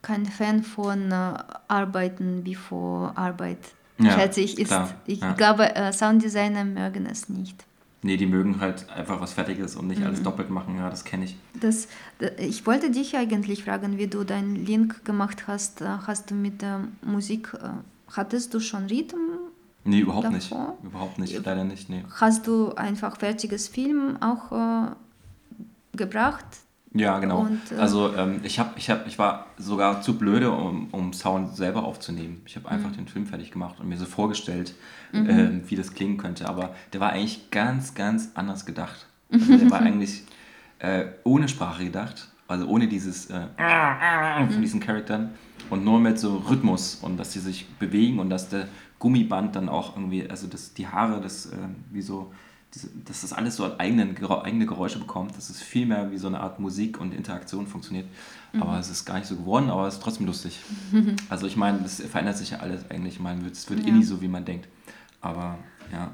kein Fan von äh, Arbeiten bevor Arbeit, Ja, ich. Ist, klar, ich ja. glaube, äh, Sounddesigner mögen es nicht. Nee, die mögen halt einfach was Fertiges und nicht Mhm. alles doppelt machen. Ja, das kenne ich. Das, d- ich wollte dich eigentlich fragen, wie du deinen Link gemacht hast. Äh, Hast du mit der Musik, äh, hattest du schon Rhythm? Nee, überhaupt nicht. Davor? Überhaupt nicht, leider nicht, nee. Hast du einfach fertiges Film auch äh, gebracht? Ja, genau. Und, äh, also ähm, ich, hab, ich, hab, ich war sogar zu blöde, um, um Sound selber aufzunehmen. Ich habe Mhm. einfach den Film fertig gemacht und mir so vorgestellt, ähm, wie das klingen könnte. Aber der war eigentlich ganz, ganz anders gedacht. Also der war eigentlich äh, ohne Sprache gedacht, also ohne dieses äh, Mhm. von diesen Charakteren und nur mit so Rhythmus und dass die sich bewegen und dass der Gummiband dann auch irgendwie, also dass die Haare, das äh, wie so, diese, dass das alles so an eigenen, eigene Geräusche bekommt, dass es viel mehr wie so eine Art Musik und Interaktion funktioniert. Aber es ist gar nicht so geworden, aber es ist trotzdem lustig. Also ich meine, das verändert sich ja alles eigentlich. Man wird, es wird eh Ja. nie so, wie man denkt. Aber ja.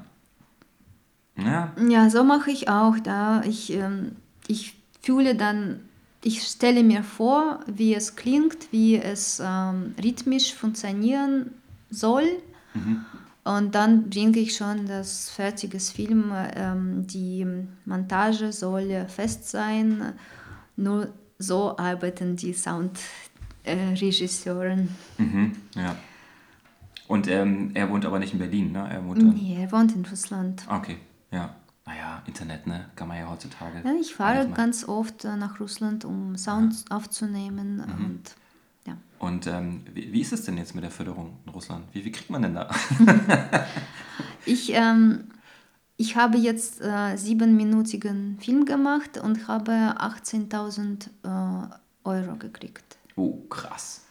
Ja, Ja, so mache ich auch. Da ich, ähm, ich fühle dann, ich stelle mir vor, wie es klingt, wie es ähm, rhythmisch funktionieren soll. Und dann bringe ich schon das fertige Film. Ähm, die Montage soll fest sein. Nur so arbeiten die Soundregisseuren. mhm, ja. Und ähm, er wohnt aber nicht in Berlin, ne? Er wohnt. Nee, er wohnt in Russland. Okay, ja. Naja, Internet, ne? Kann man ja heutzutage. Ja, ich fahre ganz oft äh, nach Russland, um Sounds aufzunehmen. Und ja. Und ähm, wie, wie ist es denn jetzt mit der Förderung in Russland? Wie viel kriegt man denn da? Ich, ähm, ich habe jetzt äh, siebenminütigen Film gemacht und habe 18.000 äh, Euro gekriegt. Oh, krass.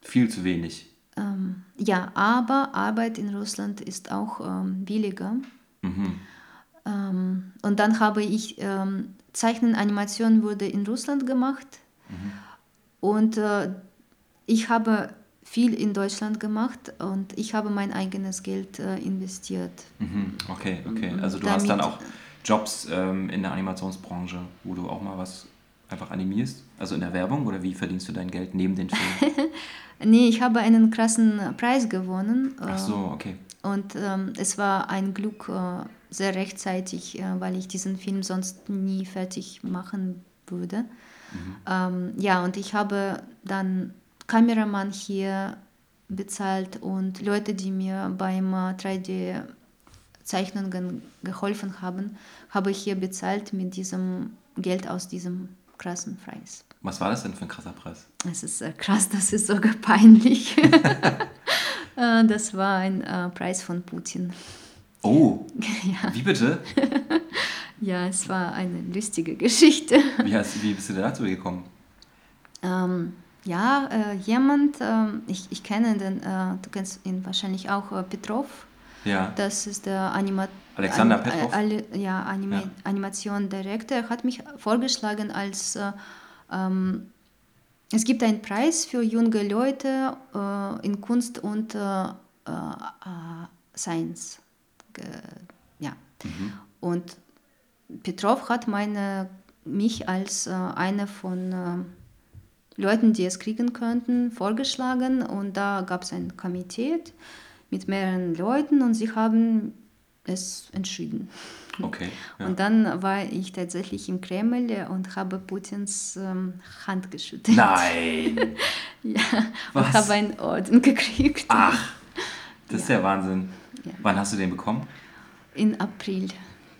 Viel zu wenig. Ähm, ja, aber Arbeit in Russland ist auch ähm, billiger. Mhm. Ähm, und dann habe ich, ähm, Zeichnen, Animation wurde in Russland gemacht. Und äh, ich habe viel in Deutschland gemacht und ich habe mein eigenes Geld äh, investiert. Mhm. Okay, okay. Also du hast dann Damit- auch Jobs ähm, in der Animationsbranche, wo du auch mal was einfach animierst? Also in der Werbung oder wie verdienst du dein Geld neben den Filmen? Nee, ich habe einen krassen Preis gewonnen. Ach äh, so, okay. Und ähm, es war ein Glück äh, sehr rechtzeitig, äh, weil ich diesen Film sonst nie fertig machen würde. Ähm, ja, und ich habe dann Kameramann hier bezahlt und Leute, die mir beim äh, 3D-Zeichnungen geholfen haben, habe ich hier bezahlt mit diesem Geld aus diesem krassen Preis. Was war das denn für ein krasser Preis? Es ist äh, krass, das ist sogar peinlich. Äh, das war ein äh, Preis von Putin. Oh, Ja. wie bitte? Ja, es war eine lustige Geschichte. Wie, hast, wie bist du dazu gekommen? Ähm, ja, äh, jemand, ähm, ich, ich kenne den, äh, du kennst ihn wahrscheinlich auch, äh, Petrov. Ja. Das ist der Anima Alexander An- Petrov? Äh, alle, ja, Anima Ja. Animation Director. Er hat mich vorgeschlagen als äh, ähm, es gibt einen Preis für junge Leute äh, in Kunst und äh, äh, äh, Science. Ja. Und Petrov hat meine, mich als äh, eine von äh, Leuten, die es kriegen könnten, vorgeschlagen. Und da gab es ein Komitee mit mehreren Leuten und sie haben es entschieden. Okay. Ja. Und dann war ich tatsächlich im Kreml und habe Putins ähm, Hand geschüttelt. Nein! ja, Was? und habe einen Orden gekriegt. Ach, das ist ja Wahnsinn. Ja. Wann hast du den bekommen? In April.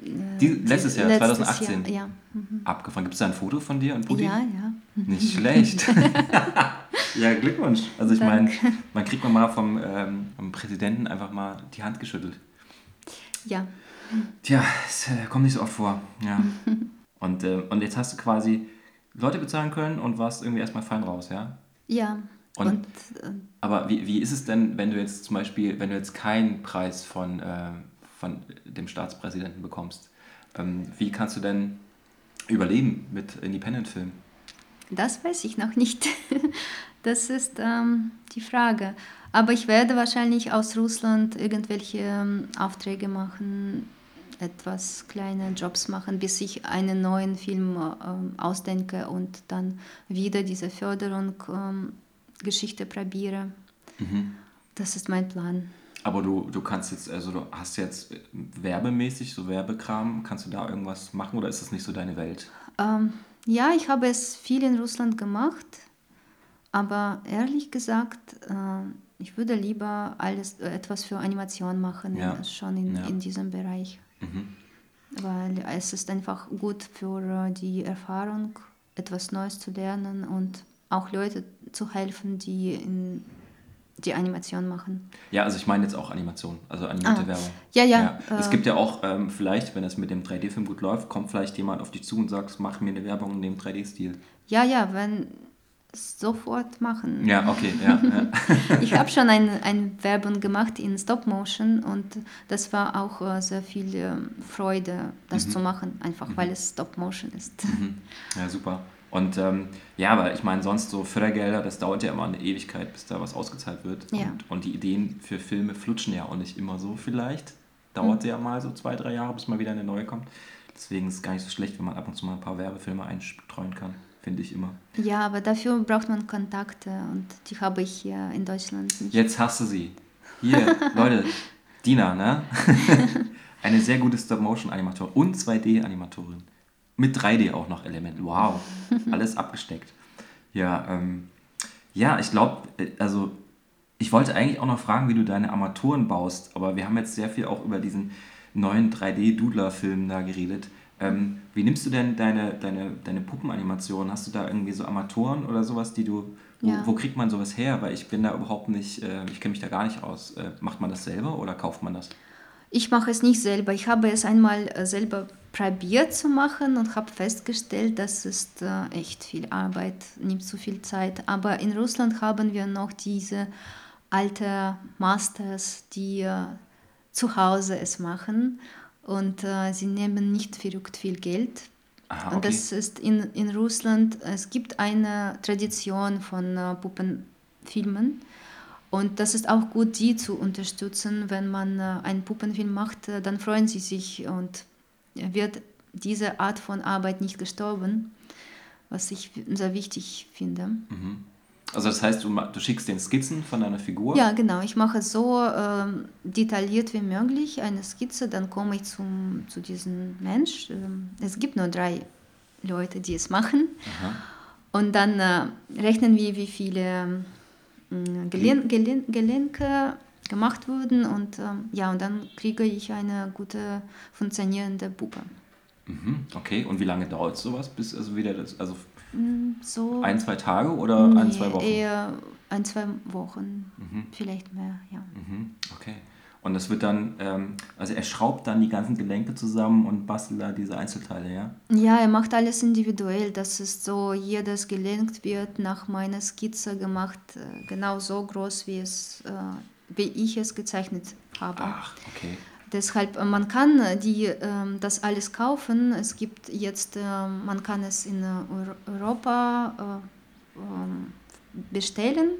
Die, letztes Jahr, letztes 2018. Jahr, ja. Mhm. Abgefahren. Gibt es da ein Foto von dir und Putin? Ja, ja. Nicht schlecht. ja, Glückwunsch. Also ich meine, man kriegt mal vom, ähm, vom Präsidenten einfach mal die Hand geschüttelt. Ja. Tja, es äh, kommt nicht so oft vor. Ja. und, äh, und jetzt hast du quasi Leute bezahlen können und warst irgendwie erstmal fein raus, ja? Ja. Und, und äh, aber wie, wie ist es denn, wenn du jetzt zum Beispiel, wenn du jetzt keinen Preis von, äh, von dem Staatspräsidenten bekommst? Ähm, wie kannst du denn überleben mit Independent-Filmen? Das weiß ich noch nicht. Das ist ähm, die Frage. Aber ich werde wahrscheinlich aus Russland irgendwelche ähm, Aufträge machen, etwas kleine Jobs machen, bis ich einen neuen Film äh, ausdenke und dann wieder diese Förderung ähm, Geschichte probiere. Mhm. Das ist mein Plan. Aber du, du kannst jetzt, also du hast jetzt werbemäßig, so Werbekram, kannst du da irgendwas machen oder ist das nicht so deine Welt? Ähm, ja, ich habe es viel in Russland gemacht, aber ehrlich gesagt, äh, ich würde lieber alles äh, etwas für Animation machen, ja. schon in, ja. in diesem Bereich. Mhm. Weil es ist einfach gut für die Erfahrung, etwas Neues zu lernen und auch Leute zu helfen, die in die Animation machen. Ja, also ich meine jetzt auch Animation, also animierte ah. Werbung. Ja, ja. ja. Äh, es gibt ja auch ähm, vielleicht, wenn es mit dem 3D-Film gut läuft, kommt vielleicht jemand auf dich zu und sagt, mach mir eine Werbung in dem 3D-Stil. Ja, ja, wenn sofort machen. Ja, okay, ja. ja. ich habe schon eine ein Werbung gemacht in Stop Motion und das war auch äh, sehr viel äh, Freude, das mhm. zu machen, einfach mhm. weil es Stop Motion ist. Mhm. Ja, super. Und ähm, ja, aber ich meine, sonst so Fördergelder, das dauert ja immer eine Ewigkeit, bis da was ausgezahlt wird. Ja. Und, und die Ideen für Filme flutschen ja auch nicht immer so vielleicht. Dauert mhm. ja mal so zwei, drei Jahre, bis mal wieder eine neue kommt. Deswegen ist es gar nicht so schlecht, wenn man ab und zu mal ein paar Werbefilme einstreuen kann finde ich immer. Ja, aber dafür braucht man Kontakte und die habe ich hier in Deutschland nicht. Jetzt hast du sie. Hier, Leute, Dina, ne? Eine sehr gute Stop-Motion-Animatorin und 2D-Animatorin. Mit 3D auch noch Element. Wow, alles abgesteckt. Ja, ähm, ja, ich glaube, äh, also ich wollte eigentlich auch noch fragen, wie du deine Armaturen baust, aber wir haben jetzt sehr viel auch über diesen neuen 3D-Doodler-Film da geredet. Ähm, wie nimmst du denn deine, deine, deine Puppenanimation? Hast du da irgendwie so Armaturen oder sowas, die du. Wo, ja. wo kriegt man sowas her? Weil ich bin da überhaupt nicht, äh, ich kenne mich da gar nicht aus. Äh, macht man das selber oder kauft man das? Ich mache es nicht selber. Ich habe es einmal äh, selber probiert zu machen und habe festgestellt, dass es äh, echt viel Arbeit, nimmt zu viel Zeit. Aber in Russland haben wir noch diese alte Masters, die äh, zu Hause es machen und äh, sie nehmen nicht verrückt viel Geld. Aha, okay. Und das ist in, in Russland, es gibt eine Tradition von äh, Puppenfilmen. Und das ist auch gut, die zu unterstützen. Wenn man äh, einen Puppenfilm macht, äh, dann freuen sie sich und wird diese Art von Arbeit nicht gestorben, was ich sehr wichtig finde. Mhm. Also das heißt, du, du schickst den Skizzen von deiner Figur? Ja, genau. Ich mache so ähm, detailliert wie möglich eine Skizze, dann komme ich zum, zu diesem Mensch. Ähm, es gibt nur drei Leute, die es machen. Aha. Und dann äh, rechnen wir, wie viele äh, Gelen Gelen Gelenke gemacht wurden und ähm, ja, und dann kriege ich eine gute funktionierende Puppe. Mhm, okay, und wie lange dauert sowas, bis also wieder das, also hm, so ein, zwei Tage oder nee, ein, zwei Wochen? Eher ein, zwei Wochen, mhm. vielleicht mehr, ja. Mhm. Okay. Und das wird dann, ähm, also er schraubt dann die ganzen Gelenke zusammen und bastelt da diese Einzelteile, ja? Ja, er macht alles individuell. Das ist so, jedes Gelenk wird nach meiner Skizze gemacht, äh, genau so groß, wie, es, äh, wie ich es gezeichnet habe. Ach, okay. Deshalb, äh, man kann äh, die, ähm, das alles kaufen. Es gibt jetzt, äh, man kann es in Europa ähm, bestellen,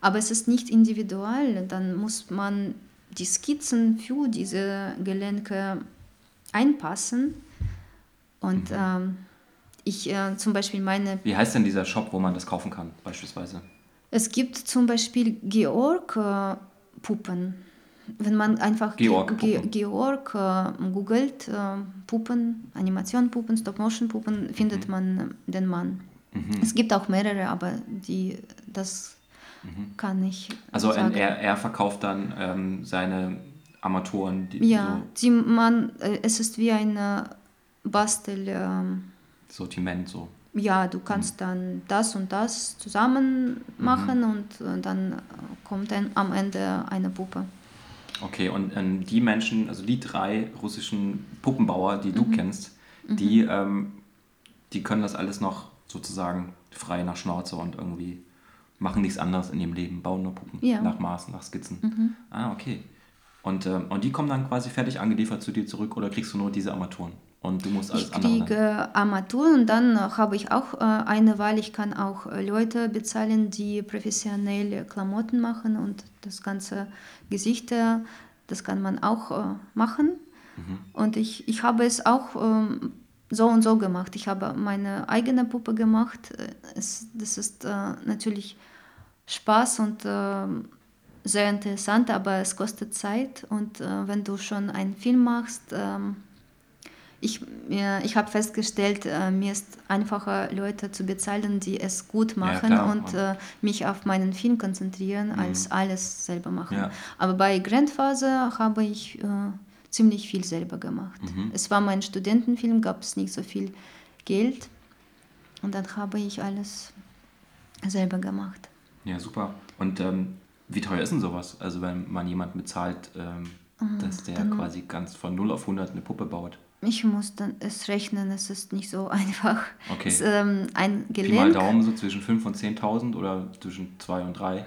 aber es ist nicht individuell. Dann muss man die Skizzen für diese Gelenke einpassen. Und mhm. ähm, ich zum Beispiel meine. Wie heißt denn dieser Shop, wo man das kaufen kann, beispielsweise? Es gibt zum Beispiel Georg-Puppen. wenn man einfach Ge Georg Ge Puppen. Georg äh, googelt, äh, Puppen, Animation-Puppen, Stop-Motion-Puppen, findet man äh, den Mann. Mhm. Es gibt auch mehrere, aber die, das kann ich Also sagen. er, er verkauft dann ähm, seine Armaturen, die ja, die man, äh, es ist wie ein äh, Bastel. ähm, so Sortiment so. Ja, du kannst dann das und das zusammen machen und äh, dann kommt ein, am Ende eine Puppe. Okay, und ähm, die Menschen, also die drei russischen Puppenbauer, die Mhm. du kennst, die, ähm, die können das alles noch sozusagen frei nach Schnauze und irgendwie machen nichts anderes in ihrem Leben, bauen nur Puppen Ja. Mhm. nach Maßen, nach Skizzen. Ah, okay. Und, ähm, und die kommen dann quasi fertig angeliefert zu dir zurück oder kriegst du nur diese Armaturen? Und du musst alles Ich kriege Armaturen und dann äh, habe ich auch äh, eine Wahl. Ich kann auch äh, Leute bezahlen, die professionelle Klamotten machen und das ganze Gesichter, das kann man auch machen. Mhm. Und ich, ich habe es auch ähm, so und so gemacht. Ich habe meine eigene Puppe gemacht. Es, das ist natürlich Spaß und ähm, sehr interessant, aber es kostet Zeit. Und wenn du schon einen Film machst, ähm, ich, mir- ich habe festgestellt, äh, mir ist einfacher, Leute zu bezahlen, die es gut machen klar, und ja. äh, mich auf meinen Film konzentrieren, als alles selber machen. Ja. Aber bei Grandfather habe ich äh, ziemlich viel selber gemacht. Mhm. Es war mein Studentenfilm, gab es nicht so viel Geld und dann habe ich alles selber gemacht. Ja, super. Und ähm, wie teuer ist denn sowas? Also wenn man jemanden bezahlt, ähm, dass der quasi ganz von 0 auf 100 eine Puppe baut. Ich muss dann es rechnen, es ist nicht so einfach. Okay. Es, ähm, ein Pi mal Gelenk, Daumen so zwischen 5 und 10.000 oder zwischen 2 und 3,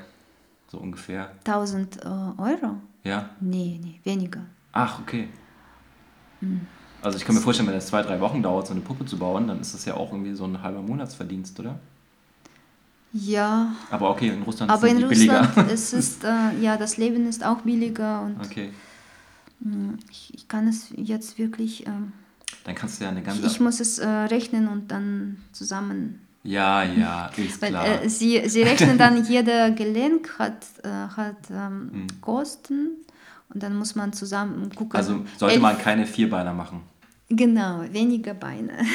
so ungefähr. 1000 äh, Euro? Ja? Nee, nee, weniger. Ach, okay. Hm. Also ich kann mir vorstellen, wenn das zwei, drei Wochen dauert, so eine Puppe zu bauen, dann ist das ja auch irgendwie so ein halber Monatsverdienst, oder? Ja, Aber okay, in Russland aber sind in die billiger. Russland es ist äh, ja das Leben ist auch billiger und Okay, ich, ich kann es jetzt wirklich, ähm, dann kannst du ja eine ich, ganze... ich muss es äh, rechnen und dann zusammen ja, ja, ist Weil klar. äh, sie, sie rechnen dann, jeder Gelenk hat, äh, hat ähm, Hm. Kosten und dann muss man zusammen gucken. also sollte Elf- man keine Vierbeiner machen. Genau, weniger Beine.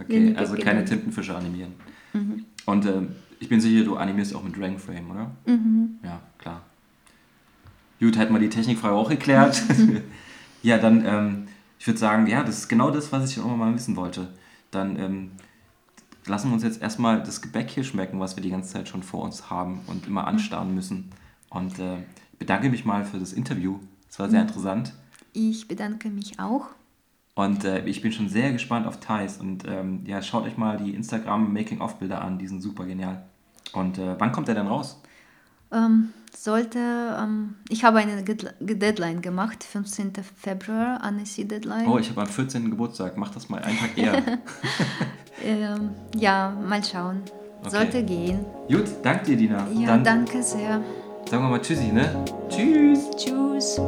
Okay, Weniger also keine Gelenk. Tintenfische animieren. Und ähm, ich bin sicher, du animierst auch mit Dragon Frame, oder? mhm. Ja, klar. Gut, hätten wir die Technikfrage auch geklärt. ja, dann, ähm, ich würde sagen, ja, das ist genau das, was ich schon immer mal wissen wollte. Dann ähm, lassen wir uns jetzt erstmal das Gebäck hier schmecken, was wir die ganze Zeit schon vor uns haben und immer anstarren müssen. Und äh, ich bedanke mich mal für das Interview. Es war sehr interessant. Ich bedanke mich auch. Und äh, ich bin schon sehr gespannt auf Thais. Und ähm, ja, schaut euch mal die Instagram-Making-of-Bilder an, die sind super genial. Und äh, wann kommt der denn raus? Ähm, sollte, ähm, ich habe eine Deadline gemacht, 15. Februar, Annecy-Deadline. Oh, ich habe am 14. Geburtstag. Mach das mal einen Tag eher. Ähm, ja, mal schauen. Okay. Sollte gehen. Gut, danke dir, Dina. Ja, Dann danke sehr. sagen wir mal Tschüssi, ne? Tschüss. Tschüss.